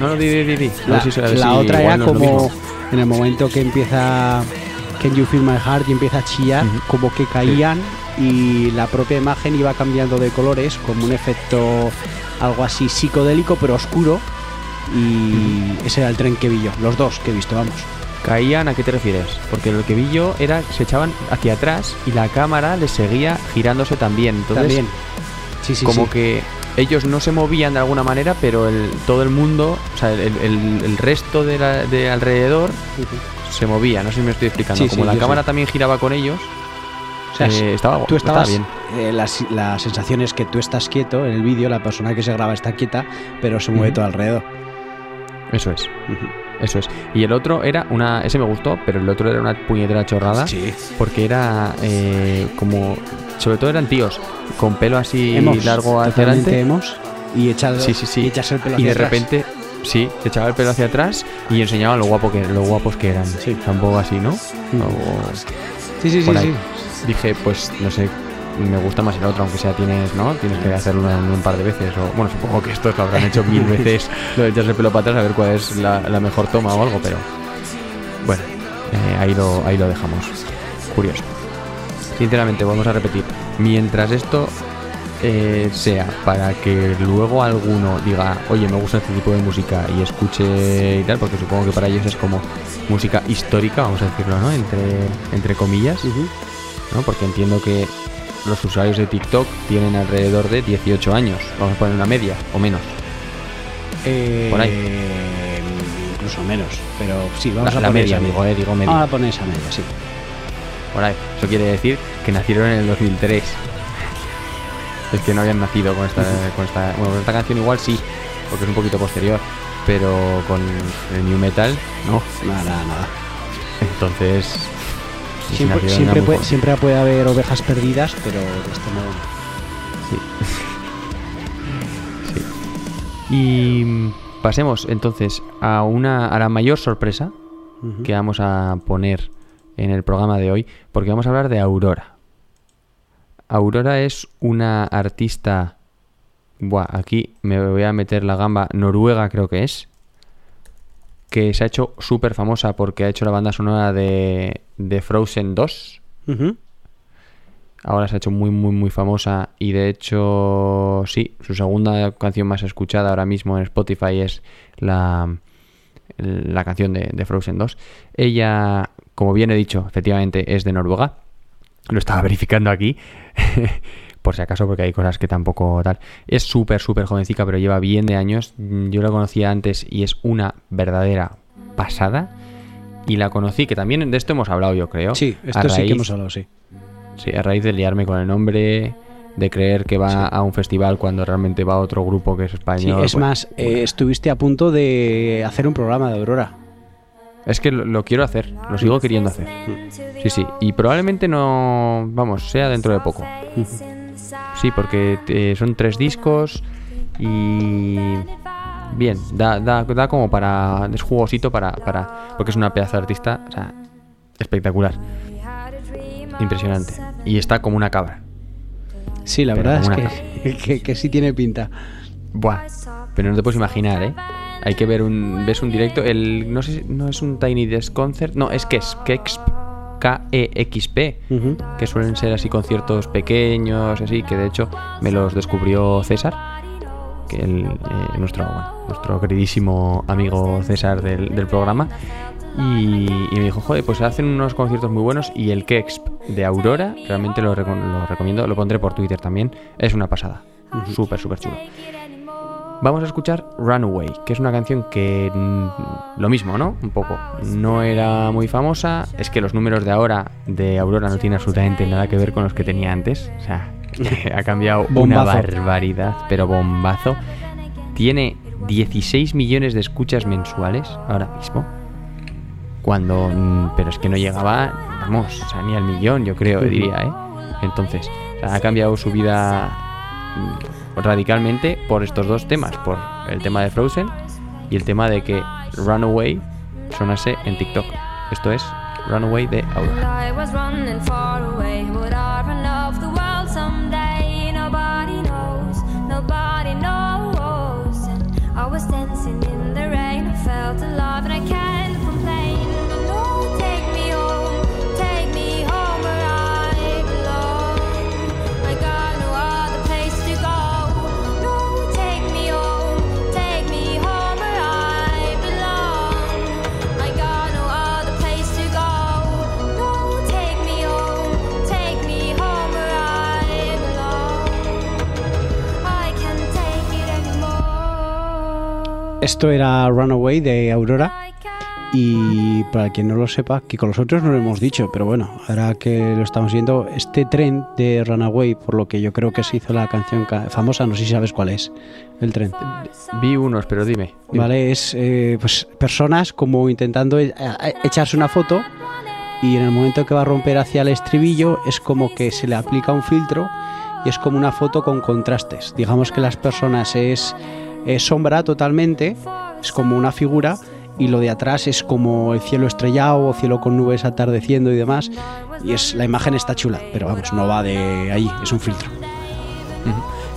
No, no, di, di, di, La, si- la si otra era como en el momento que empieza Can You Feel My Heart y empieza a chillar, como que caían y la propia imagen iba cambiando de colores, como un efecto algo así psicodélico pero oscuro. Y ese era el tren que vi yo, los dos que he visto, vamos. ¿Caían a qué te refieres? Porque lo que vi yo era que se echaban hacia atrás y la cámara les seguía girándose también. Entonces, También. Sí, sí, como sí. que ellos no se movían de alguna manera, pero el, todo el mundo, o sea, el, el- el resto de, la- de alrededor. Se movía. No sé si me estoy explicando. Sí, como sí, la cámara sí. también giraba con ellos, O sea, eh, estaba, tú estaba estabas, bien. eh, la, la sensación es que tú estás quieto en el vídeo, la persona que se graba está quieta, pero se mueve Ujú. todo alrededor. Eso es, Ujú. eso es. Y el otro era una, ese me gustó, pero el otro era una puñetera chorrada. Sí. Porque era eh, como, sobre todo eran tíos con pelo así Hemos, largo hacia adelante. hemos, y echar, Sí, sí, sí. y el pelo y hacia de atrás. repente, sí, echaba el pelo hacia atrás y enseñaban lo guapo que, lo guapos que eran. Sí. Tampoco así, ¿no? O- Sí, sí, sí, sí. dije, pues no sé, me gusta más el otro, aunque sea tienes, ¿no? Tienes que hacerlo un, un par de veces. O, bueno, supongo que estos lo habrán hecho mil veces, lo de echarse el pelo para atrás, a ver cuál es la, la mejor toma o algo, pero bueno, eh, ahí, lo, ahí lo dejamos. Curioso. Sinceramente, vamos a repetir. Mientras esto eh, sea para que luego alguno diga, oye, me gusta este tipo de música y escuche y tal, porque supongo que para ellos es como música histórica, vamos a decirlo, ¿no? Entre, entre comillas, ¿no? Porque entiendo que los usuarios de TikTok tienen alrededor de 18 años, vamos a poner una media o menos. Eh, Por ahí. Incluso menos, pero sí, vamos La- a la poner media, esa digo, eh, digo media. Vamos a poner esa media, sí. Por ahí. Eso quiere decir que nacieron en el 2003. Es que no habían nacido con esta, con esta, bueno, con esta canción igual sí, porque es un poquito posterior, pero con el new metal no. Nada, nada, nada. Entonces si Siempre, siempre, puede, siempre puede haber ovejas perdidas, pero de este modo. Sí. Sí. Y pasemos entonces a una a la mayor sorpresa que vamos a poner en el programa de hoy, porque vamos a hablar de Aurora. Aurora es una artista, buah, aquí me voy a meter la gamba, noruega creo que es, que se ha hecho súper famosa porque ha hecho la banda sonora de, de Frozen 2. Ujú. Ahora se ha hecho muy, muy, muy famosa y de hecho, sí, su segunda canción más escuchada ahora mismo en Spotify es la, la canción de, de Frozen 2. Ella, como bien he dicho, efectivamente es de Noruega. Lo estaba verificando aquí, por si acaso, porque hay cosas que tampoco tal. Es súper, súper jovencica, pero lleva bien de años. Yo la conocía antes y es una verdadera pasada. Y la conocí, que también de esto hemos hablado, yo creo. Sí, esto sí que hemos hablado, sí. Sí, a raíz de liarme con el nombre, de creer que va a un festival cuando realmente va a otro grupo que es Sí, español. es bueno, más, eh, estuviste a punto de hacer un programa de Aurora. Es que lo, lo quiero hacer, lo sigo queriendo hacer. Sí, sí, y probablemente no, vamos, sea dentro de poco. Sí, porque eh, son tres discos y bien, da, da, da como para, es jugosito para, para, porque es una pedazo de artista, o sea, espectacular, impresionante. Y está como una cabra. Sí, la Pero verdad es que, que, que sí tiene pinta. Buah, pero no te puedes imaginar, ¿eh? Hay que ver un. ¿Ves un directo? El. No sé. No es un Tiny Desk Concert. No, es que es Kexp. K-E-X-P. Ujú. Que suelen ser así conciertos pequeños, así. Que de hecho me los descubrió César. Que el, eh, nuestro, bueno, nuestro queridísimo amigo César del, del programa. Y, y me dijo, joder, pues hacen unos conciertos muy buenos. Y el Kexp de Aurora, realmente lo, reco- lo recomiendo. Lo pondré por Twitter también. Es una pasada. Súper, súper chulo. Vamos a escuchar Runaway, que es una canción que mm, lo mismo, ¿no? Un poco. No era muy famosa. Es que los números de ahora de Aurora no tienen absolutamente nada que ver con los que tenía antes. O sea, ha cambiado una barbaridad, pero bombazo. Tiene 16 millones de escuchas mensuales ahora mismo. Cuando. mm, Pero es que no llegaba, vamos, o sea, ni al millón, yo creo, diría, ¿eh? Entonces, o sea, ha cambiado su vida mm, radicalmente por estos dos temas, por el tema de Frozen y el tema de que Runaway sonase en TikTok. Esto es Runaway de Aurora. Esto era Runaway de Aurora. Y para quien no lo sepa, que con los otros no lo hemos dicho, pero bueno, ahora que lo estamos viendo, este tren de Runaway, por lo que yo creo que se hizo la canción ca- famosa, no sé si sabes cuál es, el tren. Vi unos, pero dime. dime. ¿Vale? Es eh, pues personas como intentando e- a- echarse una foto y en el momento que va a romper hacia el estribillo es como que se le aplica un filtro y es como una foto con contrastes. Digamos que las personas es, es sombra totalmente, es como una figura y lo de atrás es como el cielo estrellado o cielo con nubes atardeciendo y demás. Y es la imagen está chula, pero vamos, no va de ahí, es un filtro.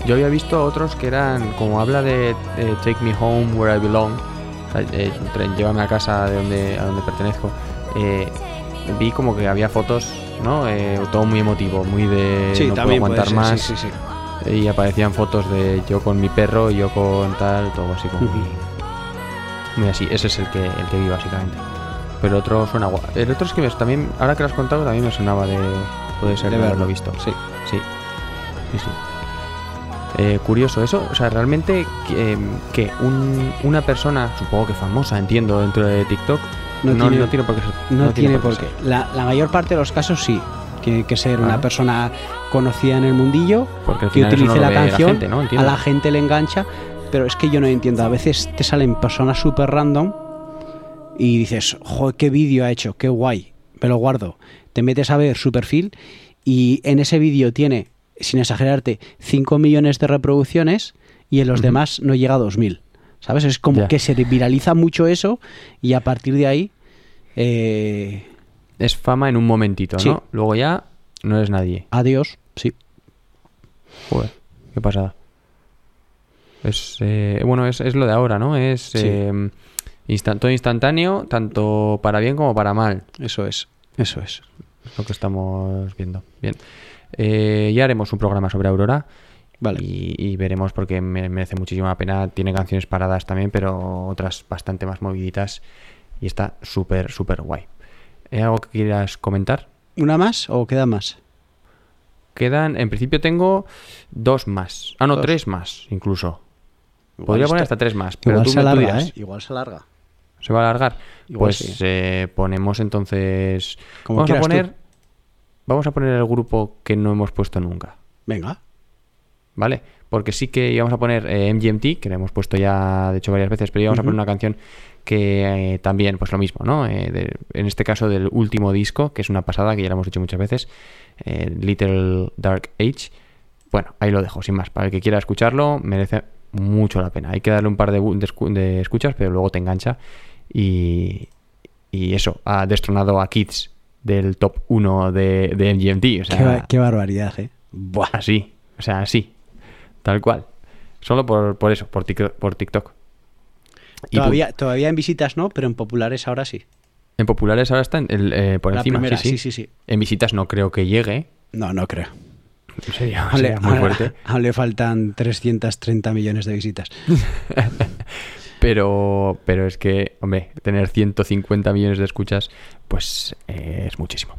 Yo había visto otros que eran, como habla de, de Take Me Home Where I Belong, o sea, eh, tren, llévame a casa de donde, a donde pertenezco, eh, vi como que había fotos, ¿no? Eh, todo muy emotivo, muy de no puedo aguantar más. sí, sí, sí. Y aparecían fotos de yo con mi perro, yo con tal, todo así como muy, muy así. Ese es el que, el que vi básicamente. Pero el otro suena guay. El otro es que me- también, ahora que lo has contado, también me sonaba de. Puede ser De haberlo visto. Sí, sí. Sí, sí. Eh, curioso eso, o sea, realmente que, que un- una persona, supongo que famosa, entiendo, dentro de TikTok, No no, tiene- no tiene por qué ser. No, tiene por qué. La, la mayor parte de los casos sí. Tiene que ser una Ah. persona conocida en el mundillo Porque que utilice no la canción, gente, ¿no? a la gente le engancha, pero es que yo no entiendo. A veces te salen personas súper random y dices, joder, qué vídeo ha hecho, qué guay, me lo guardo. Te metes a ver su perfil y en ese vídeo tiene, sin exagerarte, 5 millones de reproducciones y en los demás no llega a 2.000. ¿Sabes? Es como que se viraliza mucho eso y a partir de ahí... eh, Es fama en un momentito, Sí. ¿no? Luego ya no eres nadie. adiós, sí. Joder, qué pasada. Es, eh, bueno, es, es lo de ahora, ¿no? Es Sí. eh, instan- todo instantáneo, tanto para bien como para mal. Eso es, eso es. Lo que estamos viendo. Bien. Eh, ya haremos un programa sobre Aurora. Vale. Y, y veremos porque me- merece muchísima pena. Tiene canciones paradas también, pero otras bastante más moviditas. Y está súper, súper guay. ¿Hay algo que quieras comentar? ¿Una más o queda más? Quedan, en principio tengo dos más. Ah, no, Dos. tres más, incluso. Igual Podría poner hasta tres más, pero Igual tú se me alarga, dirás. ¿eh? Igual se alarga. ¿Se va a alargar? Igual pues sí. eh, ponemos entonces... Como vamos a tú. poner... Vamos a poner el grupo que no hemos puesto nunca, Venga. ¿vale? Porque sí que íbamos a poner eh, MGMT, que le hemos puesto ya, de hecho, varias veces, pero íbamos a poner una canción que eh, también, pues lo mismo, ¿no? Eh, de- en este caso del último disco, que es una pasada, que ya lo hemos dicho muchas veces, eh, Little Dark Age. Bueno, ahí lo dejo, sin más. Para el que quiera escucharlo, merece mucho la pena. Hay que darle un par de, de escu- de escuchas, pero luego te engancha. Y, y eso, ha destronado a Kids del top 1 de, de MGMT. O sea, qué, ba- qué barbaridad, ¿eh? Buah. Así, o sea, así, tal cual. Solo por, por eso, por, tic- por TikTok. Todavía, todavía en visitas no, pero en populares ahora sí. en populares ahora está en el, eh, por La encima. primera, sí, sí. sí, sí, sí. En visitas no creo que llegue. No, no creo. Sería, Aún le- sería muy fuerte. aún le faltan 330 millones de visitas. Pero, pero es que, hombre, tener 150 millones de escuchas, pues eh, es muchísimo.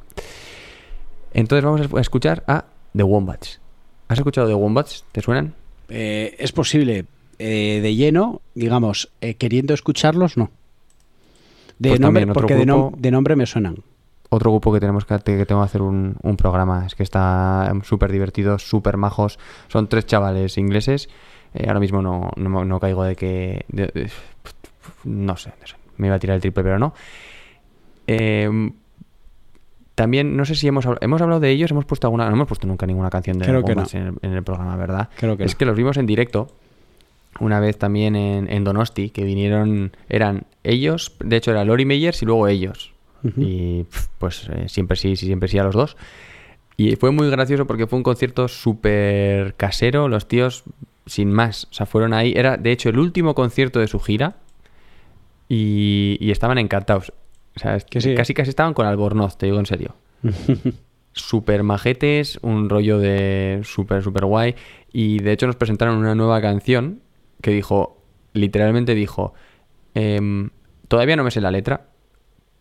Entonces vamos a escuchar a The Wombats. ¿Has escuchado The Wombats? ¿Te suenan? Eh, es posible, eh, de lleno, digamos, eh, queriendo escucharlos, no. De Pues nombre, porque de, nom- grupo- de nombre me suenan. Otro grupo que tenemos que, que tengo que hacer un, un programa. Es que está súper divertido, súper majos. Son tres chavales ingleses. Eh, ahora mismo no, no, no caigo de que... de- de- no sé, no sé. Me iba a tirar el triple, pero no. Eh, también, no sé si hemos, habl- hemos hablado de ellos, hemos puesto alguna... No hemos puesto nunca ninguna canción de Creo que en, el, en el programa, ¿verdad? Creo que es no. que los vimos en directo una vez también en, en Donosti, que vinieron, eran ellos, de hecho era Lori Meyers y luego ellos. Ujú. Y pf, pues eh, siempre sí, siempre sí a los dos. Y fue muy gracioso porque fue un concierto súper casero, los tíos sin más, o sea, fueron ahí, era de hecho el último concierto de su gira y, y estaban encantados. O sea, es Que sí, casi casi estaban con Albornoz, te digo en serio super majetes, un rollo de súper, súper guay. Y de hecho nos presentaron una nueva canción que dijo, literalmente dijo, em, todavía no me sé la letra,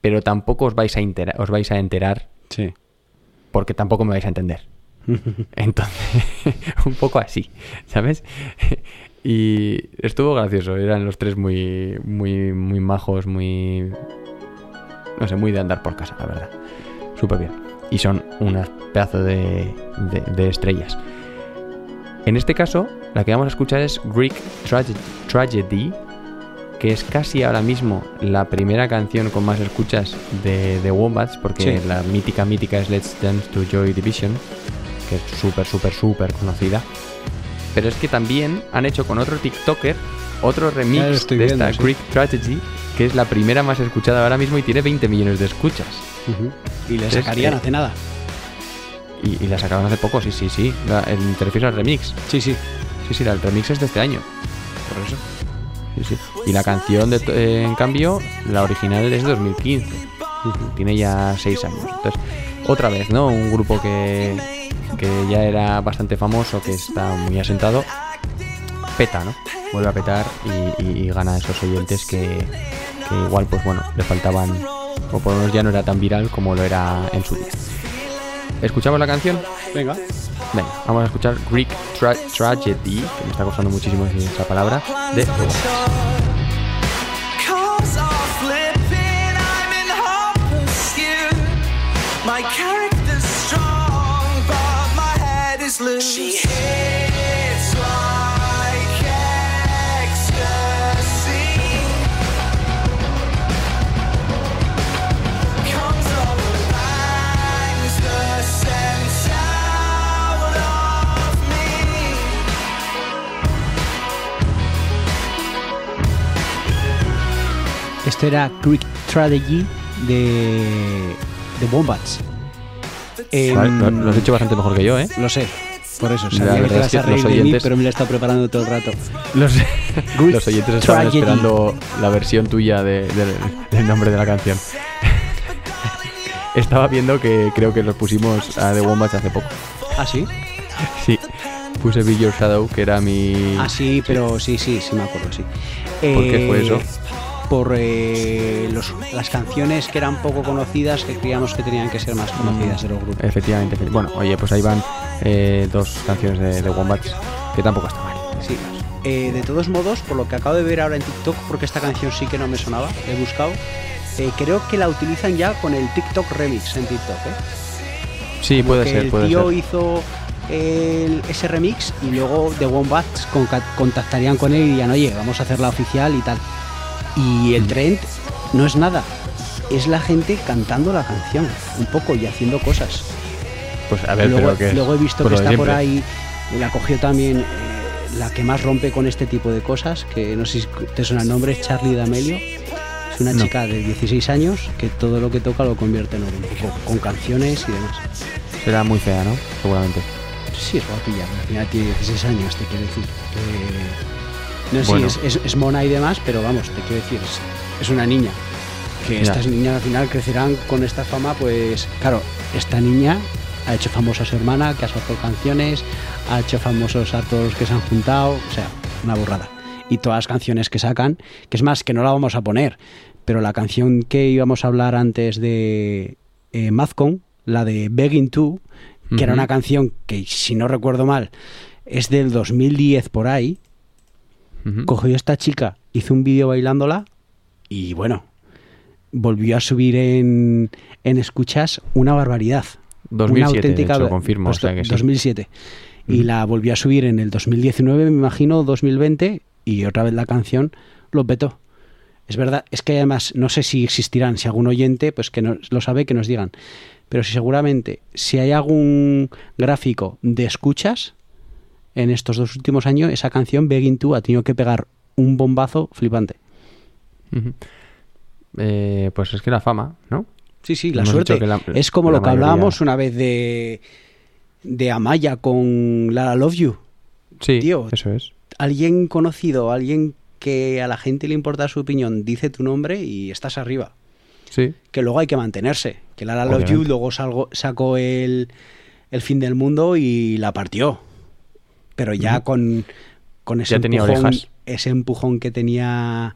pero tampoco os vais a, entera- os vais a enterar Sí. porque tampoco me vais a entender. Entonces, un poco así, ¿sabes? Y estuvo gracioso, eran los tres muy, muy, muy majos, muy... No sé, muy de andar por casa, la verdad. Súper bien. Y son unas pedazos de, de- de estrellas. En este caso, la que vamos a escuchar es Greek Trage- Tragedy, que es casi ahora mismo la primera canción con más escuchas de, de Wombats, porque Sí. la mítica, mítica es Let's Dance to Joy Division, que es súper, súper, súper conocida. Pero es que también han hecho con otro TikToker otro remix de viendo, esta sí. Greek Tragedy, que es la primera más escuchada ahora mismo y tiene 20 millones de escuchas. Y le sacarían que- hace nada. Y, y la sacaron hace poco, sí, sí, sí. La, el, ¿Te refieres al remix? Sí, sí. Sí, sí, la- el remix es de este año. Por eso. Sí, sí. Y la canción, de, eh, en cambio, la original es de 2015. Tiene ya 6 años. Entonces, otra vez, ¿no? Un grupo que, que ya era bastante famoso, que está muy asentado, peta, ¿no? Vuelve a petar y, y- y gana esos oyentes que, que igual, pues bueno, le faltaban, o por lo menos ya no era tan viral como lo era en su día. ¿Escuchamos la canción? Venga. Venga, vamos a escuchar Greek Tra- Tragedy, que me está costando muchísimo decir esa palabra, de. My character's strong, but my head is loose. She hits Esto era Quick Strategy de, de Wombats. Em, Vale, lo, lo has hecho bastante mejor que yo, ¿eh? Lo sé, por eso. La Sabía que te verdad vas es que a reír de mí, oyentes- pero me lo he estado preparando todo el rato. Los, los oyentes estaban esperando la versión tuya de- de- del nombre de la canción. Estaba viendo que creo que los pusimos a The Wombats hace poco. ¿Ah, sí? Sí, puse Be Your Shadow, que era mi... Ah, sí, pero sí, sí, sí me acuerdo, sí. ¿Por qué fue Eh, eso? Por eh, los- las canciones que eran poco conocidas, que creíamos que tenían que ser más conocidas de los grupos. Efectivamente. efe- Bueno, oye, pues ahí van eh, dos canciones de, de Wombats, que tampoco está mal. Sí. Eh, de todos modos, por lo que acabo de ver ahora en TikTok, porque esta canción sí que no me sonaba, la he buscado, creo que la utilizan ya con el TikTok remix en TikTok. ¿eh? Sí, Como puede que ser, el tío ser. hizo el- ese remix y luego The Wombats contactarían con él y dirían, oye, vamos a hacerla oficial y tal. Y el trend no es nada, es la gente cantando la canción, un poco y haciendo cosas. Pues a ver, luego, pero que... luego he visto que está por ahí, la cogió también eh, la que más rompe con este tipo de cosas, que no sé si te suena el nombre, es Charlie D'Amelio. Es una No. chica de 16 años que todo lo que toca lo convierte en oro, con canciones y demás. Será muy fea, ¿no? Seguramente. Sí, es guapilla, al final tiene 16 años, te quiero decir. No sé Bueno. si es, es- es mona y demás, pero vamos, te quiero decir, es, es una niña. Que Ya. estas niñas al final crecerán con esta fama, pues claro, esta niña ha hecho famosa a su hermana, que ha sacado canciones, ha hecho famosos a todos los que se han juntado, o sea, una burrada. Y todas las canciones que sacan, que es más, que no la vamos a poner, pero la canción que íbamos a hablar antes de eh, Mazcon, la de Begging To, que era una canción que, si no recuerdo mal, es del 2010 por ahí, Cogió esta chica, hizo un vídeo bailándola y bueno, volvió a subir en, en escuchas una barbaridad. 2007, una auténtica de hecho, ba- confirmo, pues o sea que sí. 2007. Y la volvió a subir en el 2019, me imagino, 2020, y otra vez la canción lo petó. Es verdad, es que además no sé si existirán, si algún oyente, pues que no, lo sabe, que nos digan. Pero si seguramente, si hay algún gráfico de escuchas en estos dos últimos años, esa canción, Begging To, ha tenido que pegar un bombazo flipante. Eh, pues es que la fama, ¿no? Sí, sí, la Hemos suerte. la- es como lo que mayoría- hablábamos una vez de, de Amaya con Lara Love You. Sí, Tío. eso es. Alguien conocido, alguien que a la gente le importa su opinión, dice tu nombre y estás arriba. Sí, Que luego hay que mantenerse. Que Lara Love You luego salgo- sacó el, el fin del mundo y la partió. Pero ya con, con ese, Ya empujón, ese empujón que tenía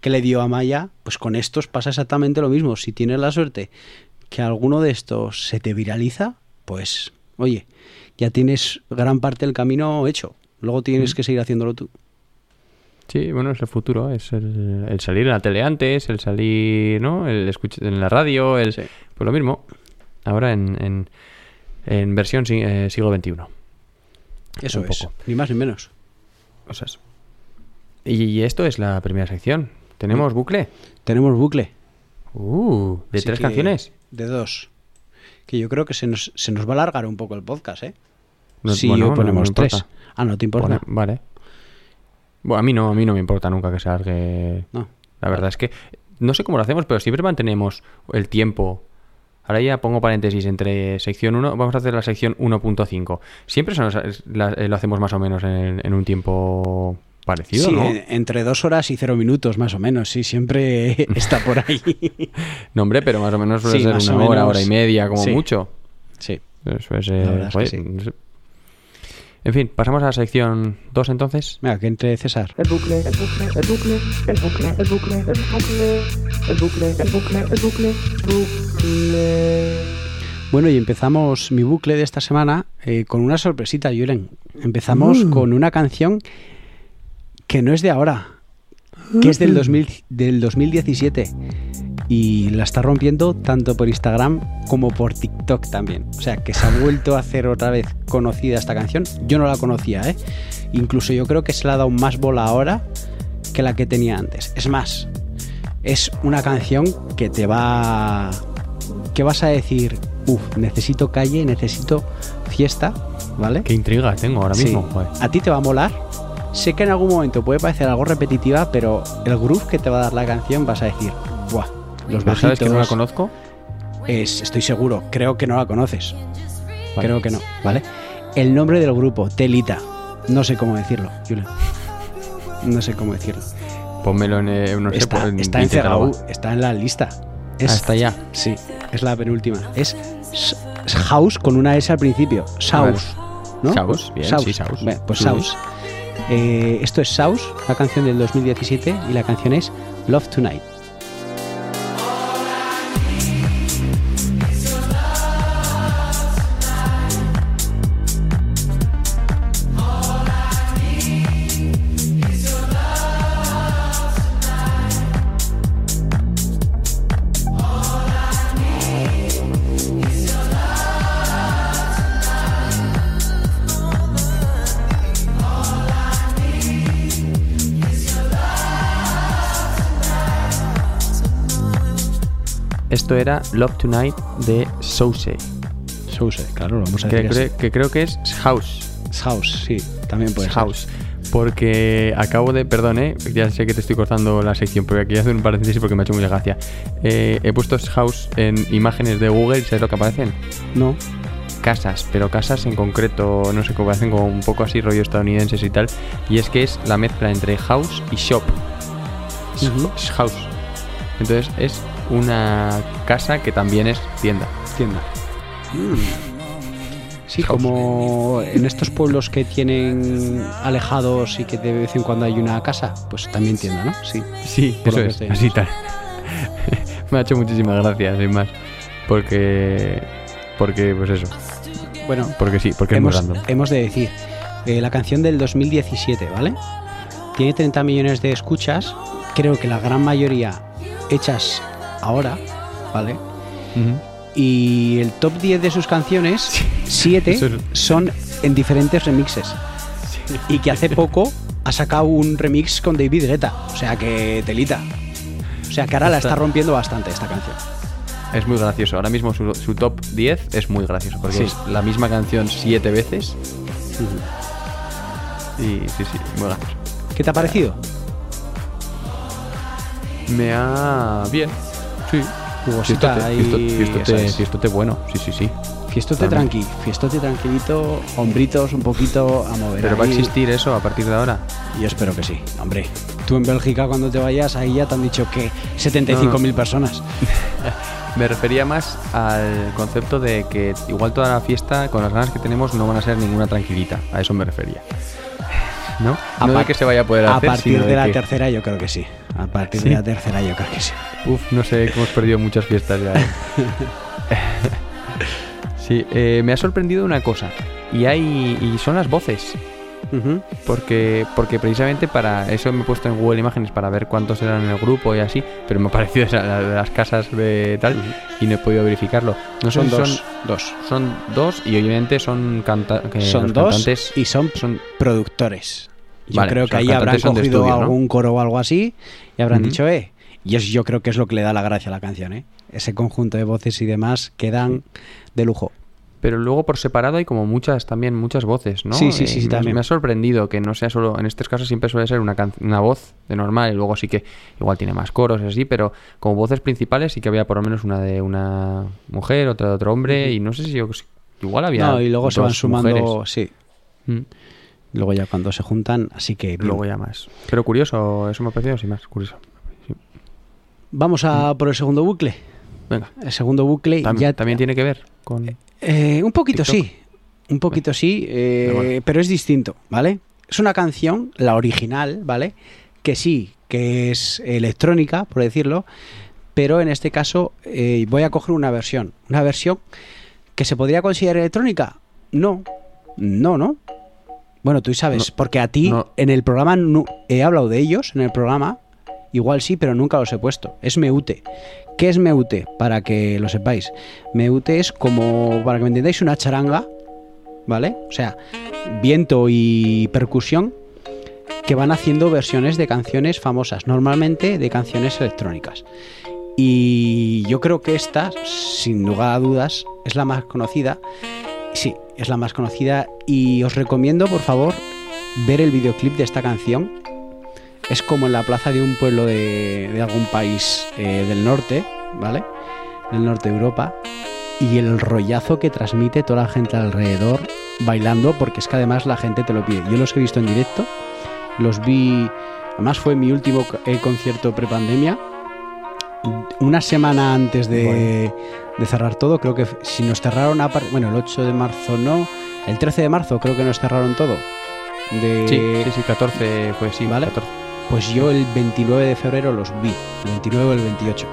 que le dio a Maya, pues con estos pasa exactamente lo mismo. Si tienes la suerte que alguno de estos se te viraliza, pues oye, ya tienes gran parte del camino hecho. Luego tienes que seguir haciéndolo tú. sí, bueno, es el futuro, es el, el salir en la tele antes, el salir, ¿no? El escuchar en la radio, el, Sí. pues lo mismo. Ahora en, en, en versión si- eh, siglo XXI. Eso Un es, poco. ni más ni menos. Cosas. Y esto es la primera sección. ¿Tenemos bucle? Tenemos bucle. Uh, ¿de Así tres que- canciones? De dos. Que yo creo que se nos, se nos va a alargar un poco el podcast, ¿eh? No- si bueno, no ponemos tres. Ah, no te importa. Pone- vale. Bueno, a mí no, a mí no me importa nunca que se alargue. No. La verdad es que no sé cómo lo hacemos, pero siempre mantenemos el tiempo. Ahora ya pongo paréntesis entre sección 1, vamos a hacer la sección 1.5. Siempre la- eh, lo hacemos más o menos en, en un tiempo parecido, Sí, ¿no? en- entre dos horas y cero minutos, más o menos. Sí, siempre está por ahí. No, hombre, pero más o menos suele Sí, ser una hora, menos. hora y media, como Sí. mucho. sí. Eso es. eh, La verdad es que joder, sí. En fin, pasamos a la sección 2 entonces. Venga, que entre César. El bucle, el bucle, el bucle, el bucle, el bucle, el bucle, el bucle, el bucle, el bucle, bucle. Bueno, y empezamos mi bucle de esta semana eh, con una sorpresita, Julen. Empezamos con una canción que no es de ahora, que es del, 2000 del 2017. Y la está rompiendo tanto por Instagram como por TikTok también. O sea, que se ha vuelto a hacer otra vez conocida esta canción. Yo no la conocía, ¿eh? Incluso yo creo que se le ha dado más bola ahora que la que tenía antes. Es más, es una canción que te va que vas a decir, uff, necesito calle, necesito fiesta, ¿vale? Qué intriga tengo ahora Sí. mismo. joder. A ti te va a molar. Sé que en algún momento puede parecer algo repetitiva, pero el groove que te va a dar la canción vas a decir, ¡buah! Los ¿Pero ¿Sabes que no la bajitos, conozco? es, estoy seguro, creo que no la conoces. Vale. Creo que no, ¿vale? El nombre del grupo, Telita. No sé cómo decirlo, Julen. No sé cómo decirlo. Pónmelo en. eh, no sé, está, pues, está en está en la lista. Es, Ah, está ya. Sí, es la penúltima. Es House con una S al principio. Saus. ¿no? Saus, bien, sí, Saus. Bueno, pues. Saus. Eh, esto es Saus, la canción del 2017, y la canción es Love Tonight. Esto era Love Tonight de Souse. Souse, claro, lo vamos a Que, decir. que creo que es House. House, sí, también puede ser. House. Porque acabo de. Perdón, eh, ya sé que te estoy cortando la sección, pero aquí hacer un paréntesis porque me ha hecho mucha gracia. Eh, he puesto House en imágenes de Google y ¿sabes lo que aparecen? No, Casas, pero casas en concreto, no sé cómo hacen, como un poco así rollo estadounidenses y tal. Y es que es la mezcla entre house y shop. Es house. Entonces es una casa que también es tienda. tienda. Sí, House. como en estos pueblos que tienen alejados y que de vez en cuando hay una casa, pues también tienda, ¿no? Sí. Sí, eso es, así tal. Me ha hecho muchísimas gracias, sin más. Porque. Porque, pues eso. Bueno, Porque sí, porque hemos, es muy random. hemos de decir, eh, la canción del 2017, ¿vale? Tiene 30 millones de escuchas, creo que la gran mayoría hechas ahora, ¿vale? Y el top 10 de sus canciones, 7 eso es- son en diferentes remixes. Y que hace poco ha sacado un remix con David Guetta, o sea que telita. O sea que ahora la está rompiendo bastante esta canción. Es muy gracioso. Ahora mismo su, su top 10 es muy gracioso. Porque Sí. es la misma canción siete veces. Y sí, sí, muy gracioso. ¿Qué te ha parecido? Me ha. Bien. Sí. Jugosita Fiestote, ahí, fiestote, fiestote, ¿sabes? fiestote bueno. Sí, sí, sí. Fiestote tranqui, fiestote tranquilito, hombritos un poquito a mover. Pero va a existir eso a partir de ahora. Yo espero que sí, hombre. Tú en Bélgica cuando te vayas, ahí ya te han dicho que 75.000 personas. Me refería más al concepto de que igual toda la fiesta, con las ganas que tenemos, no van a ser ninguna tranquilita. A eso me refería. ¿No? A no de que se vaya a poder A hacer, partir sino de la que- tercera yo creo que sí. A partir ¿Sí? de la tercera yo creo que sí. Uf, no sé, que hemos perdido muchas fiestas ya. ¿eh? sí, eh, me ha sorprendido una cosa. Y hay. Y son las voces. Porque, porque precisamente para eso me he puesto en Google Imágenes para ver cuántos eran en el grupo y así, pero me ha parecido la las casas de tal y no he podido verificarlo. No Son dos. son dos. son dos y obviamente son, canta que Son dos cantantes y son son productores. Yo Vale, creo que ahí habrán cogido estudio, ¿no? algún coro o algo así y habrán dicho, eh. Y es, yo creo que es lo que le da la gracia a la canción, ¿eh? Ese conjunto de voces y demás quedan de lujo. Pero luego por separado hay como muchas también muchas voces, ¿no? Sí, sí, sí, sí, también. me ha sorprendido que no sea solo en estos casos siempre suele ser una can- una voz de normal y luego sí que igual tiene más coros y así, pero como voces principales sí que había por lo menos una de una mujer, otra de otro hombre y no sé si yo igual había No, y luego se van sumando, mujeres. sí. Mm, Luego ya cuando se juntan, así que luego ya más. Pero curioso, eso me ha parecido sí más curioso. Sí. Vamos a por el segundo bucle. Venga. El segundo bucle Tam- ya también tiene que ver con Eh, un poquito TikTok. sí, un poquito sí, eh, Pero bueno. pero es distinto, ¿vale? Es una canción, la original, ¿vale? Que sí, que es electrónica, por decirlo, pero en este caso eh, voy a coger una versión. Una versión que se podría considerar electrónica. No, no, no. Bueno, tú sabes, No, porque a ti no. en el programa nu- he hablado de ellos, en el programa, igual sí, pero nunca los he puesto. Es Meute. ¿Qué es Meute? Para que lo sepáis. Meute es como, para que me entendáis, una charanga, ¿vale? O sea, viento y percusión que van haciendo versiones de canciones famosas, normalmente de canciones electrónicas. Y yo creo que esta, sin lugar a dudas, es la más conocida. Sí, es la más conocida y os recomiendo, por favor, ver el videoclip de esta canción. Es como en la plaza de un pueblo de, de algún país eh, del norte, ¿vale? Del norte de Europa. Y el rollazo que transmite toda la gente alrededor bailando, porque es que además la gente te lo pide. Yo los he visto en directo, los vi, además fue mi último eh, concierto prepandemia. Una semana antes de, de cerrar todo, creo que si nos cerraron, a bueno, el 8 de marzo no, el 13 de marzo creo que nos cerraron todo. De, Sí, sí, sí, 14 fue, sí, Vale. 14. Pues yo el 29 de febrero los vi, el 29 o el 28,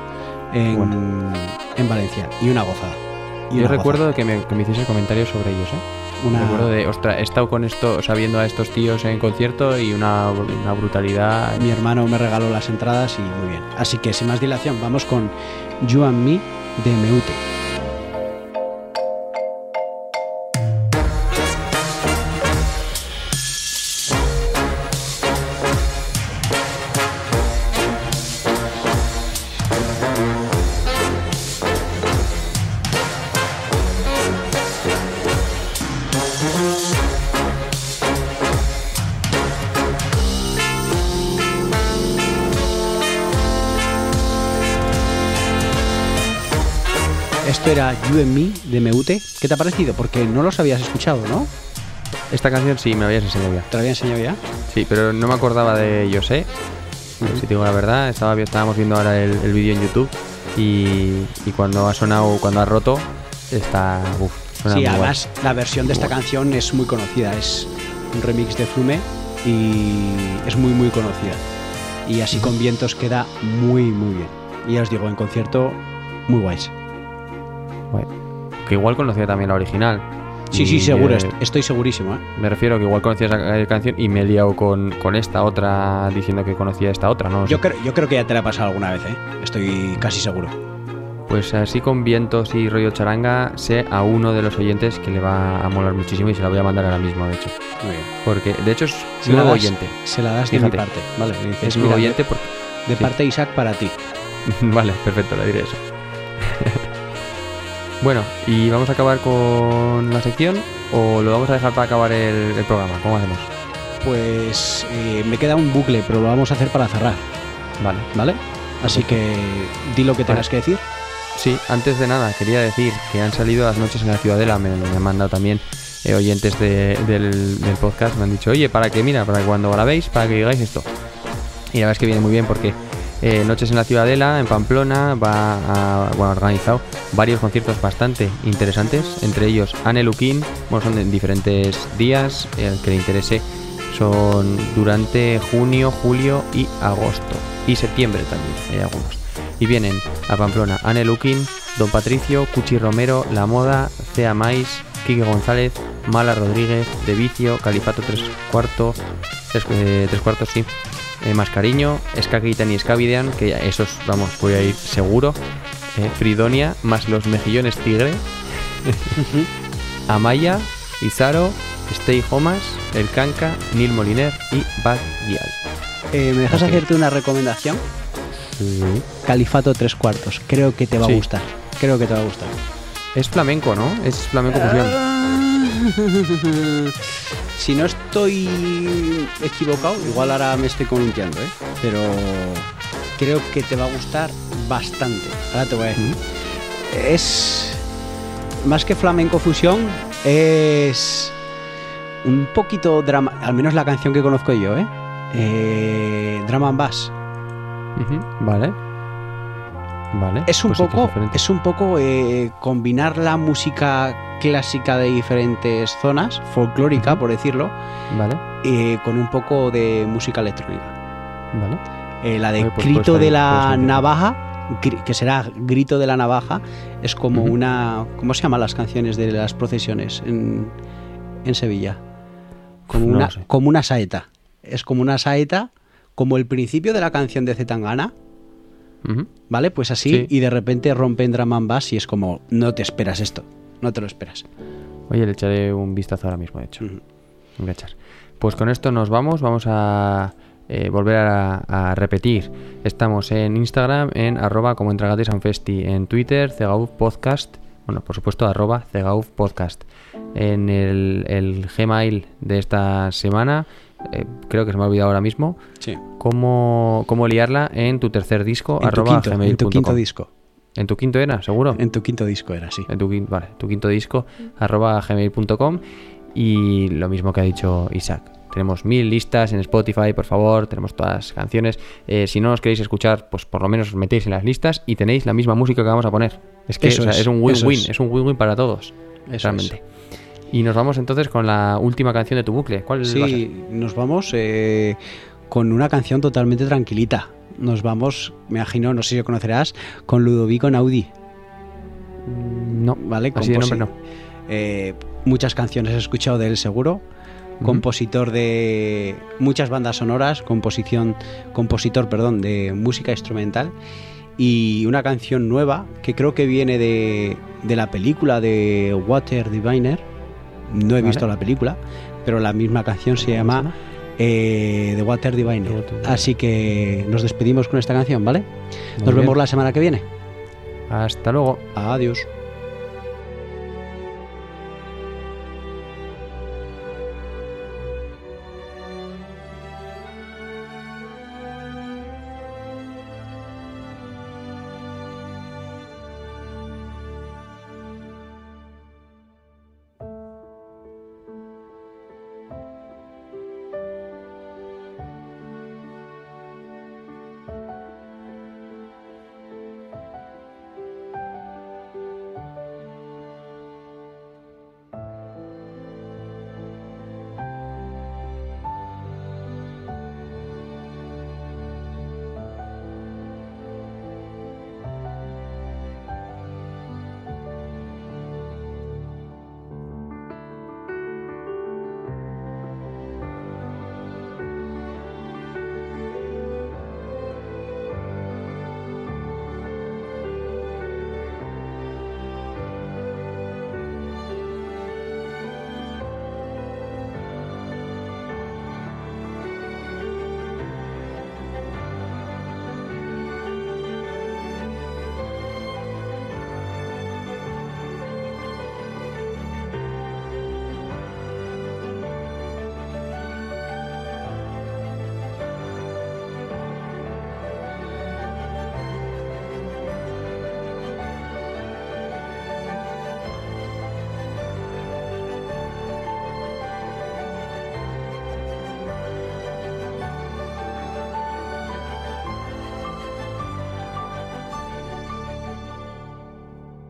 en, en Valencia, y una gozada. Y Yo una recuerdo que me, que me hiciese comentarios sobre ellos, ¿eh? gozada. Una- Recuerdo de, ostras, he estado con esto, sabiendo a estos tíos en concierto y una, una brutalidad. Mi hermano me regaló las entradas y muy bien. Así que sin más dilación, vamos con You and Me de Meute. You and Me de Meute. ¿Qué te ha parecido? Porque no los habías escuchado, ¿no? Esta canción sí me habías enseñado ya. ¿Te lo había enseñado ya? Sí, pero no me acordaba de ellos, ¿eh? Si te digo la verdad, estaba, estábamos viendo ahora el, el vídeo en YouTube y, y cuando ha sonado, cuando ha roto, está. Uf, suena Sí, muy guay. además la versión de esta canción es muy conocida. Es un remix de Flume y es muy, muy conocida. Y así con vientos queda muy, muy bien. Y ya os digo, en concierto, muy guays. Guay. Que igual conocía también la original. Sí, Y, sí, seguro, eh, est- estoy segurísimo. ¿eh? Me refiero que igual conocía esa canción y me he liado con, con esta otra diciendo que conocía esta otra, ¿no? Yo, creo, yo creo que ya te la ha pasado alguna vez, ¿eh? estoy casi seguro. Pues así con vientos y rollo charanga, sé a uno de los oyentes que le va a molar muchísimo y se la voy a mandar ahora mismo, de hecho. Muy bien. Porque, de hecho, es Se nuevo das- oyente. Se la das de mi parte. Vale, le dices, Es nuevo "Mira, oyente porque... De sí. parte de Isaac para ti. vale, perfecto, le diré eso. bueno, ¿y vamos a acabar con la sección o lo vamos a dejar para acabar el, el programa? ¿Cómo hacemos? Pues eh, me queda un bucle, pero lo vamos a hacer para cerrar, Vale. ¿vale? Así que di lo que tengas Vale. que decir. Sí, antes de nada, quería decir que han salido las noches en la Ciudadela, me, me han mandado también eh, oyentes de- del, del podcast, me han dicho, oye, para que, mira, para que cuando grabéis, para que digáis esto. Y la verdad es que viene muy bien porque eh, Noches en la Ciudadela, en Pamplona, va a, ha organizado varios conciertos bastante interesantes, entre ellos Anne Luquín, bueno, son en diferentes días, el que le interese son durante junio, julio y agosto. Y septiembre también, hay algunos. Y vienen a Pamplona Anne Luquín, Don Patricio, Cuchi Romero, La Moda, Cea Mais, Quique González, Mala Rodríguez, De Vicio, Califato Tres Cuartos, tres, eh, tres cuartos sí, eh, Mascariño, Skakitan y Skavidean, que esos, vamos, voy a ir seguro. eh, Fridonia, más los mejillones tigre. Amaya, Izaro, Stay Homas, El Canca, Neil Moliner y Bad Dial. Eh, ¿Me dejas hacerte una recomendación? Califato tres cuartos. Creo que te va Sí. a gustar. Creo que te va a gustar. Es flamenco, ¿no? Es flamenco fusión. si no estoy equivocado, igual ahora me estoy columpiando, ¿eh? Pero creo que te va a gustar bastante. Ahora te voy a decir. Es más que flamenco fusión, es un poquito drama, al menos la canción que conozco yo, ¿eh? Eh, drama and bass. Vale. Vale. Es un poco, es un poco eh, combinar la música clásica de diferentes zonas, folclórica, por decirlo, Vale, eh, con un poco de música electrónica. vale. Eh, la de Oye, pues Grito de la Navaja, que será Grito de la Navaja, es como una... ¿Cómo se llaman las canciones de las procesiones en, en Sevilla? Como No una, como una saeta. Es como una saeta, como el principio de la canción de Zetangana, ¿vale? Pues así, Sí. y de repente rompen drum and bass y es como, no te esperas esto, no te lo esperas. Oye, le echaré un vistazo ahora mismo, de hecho. Ujú. Voy a echar. Pues con esto nos vamos. Vamos a eh, volver a, a repetir. Estamos en Instagram, en arroba como Entragates and Festi, en Twitter, Cegauf Podcast. Bueno, por supuesto, arroba Cegauf Podcast. En el, el Gmail de esta semana, eh, creo que se me ha olvidado ahora mismo, Sí. cómo, cómo liarla en tu tercer disco, En tu, arroba quinto, en tu quinto disco. ¿En tu quinto era, seguro? En tu quinto disco era, sí. en tu, vale, tu quinto disco, arroba gmail.com y lo mismo que ha dicho Isaac. Tenemos mil listas en Spotify, por favor, tenemos todas las canciones. Eh, si no os queréis escuchar, pues por lo menos os metéis en las listas y tenéis la misma música que vamos a poner. Es que Eso o sea, es, es, un win-win, es. es. un win-win para todos, Eso realmente. Y nos vamos entonces con la última canción de tu bucle. ¿Cuál va a ser? Sí, nos vamos eh, con una canción totalmente tranquilita. Nos vamos, me imagino, no sé si lo conocerás, con Ludovico Naudi, No, ¿vale? así de nombre no. Eh, muchas canciones he escuchado de él seguro. Compositor de muchas bandas sonoras, composición, compositor, perdón, de música instrumental y una canción nueva que creo que viene de, de la película de Water Diviner. No he Vale. visto la película, pero la misma canción se llama eh, The Water Diviner. Así que nos despedimos con esta canción, ¿vale? Muy Nos bien. vemos la semana que viene. Hasta luego. Adiós.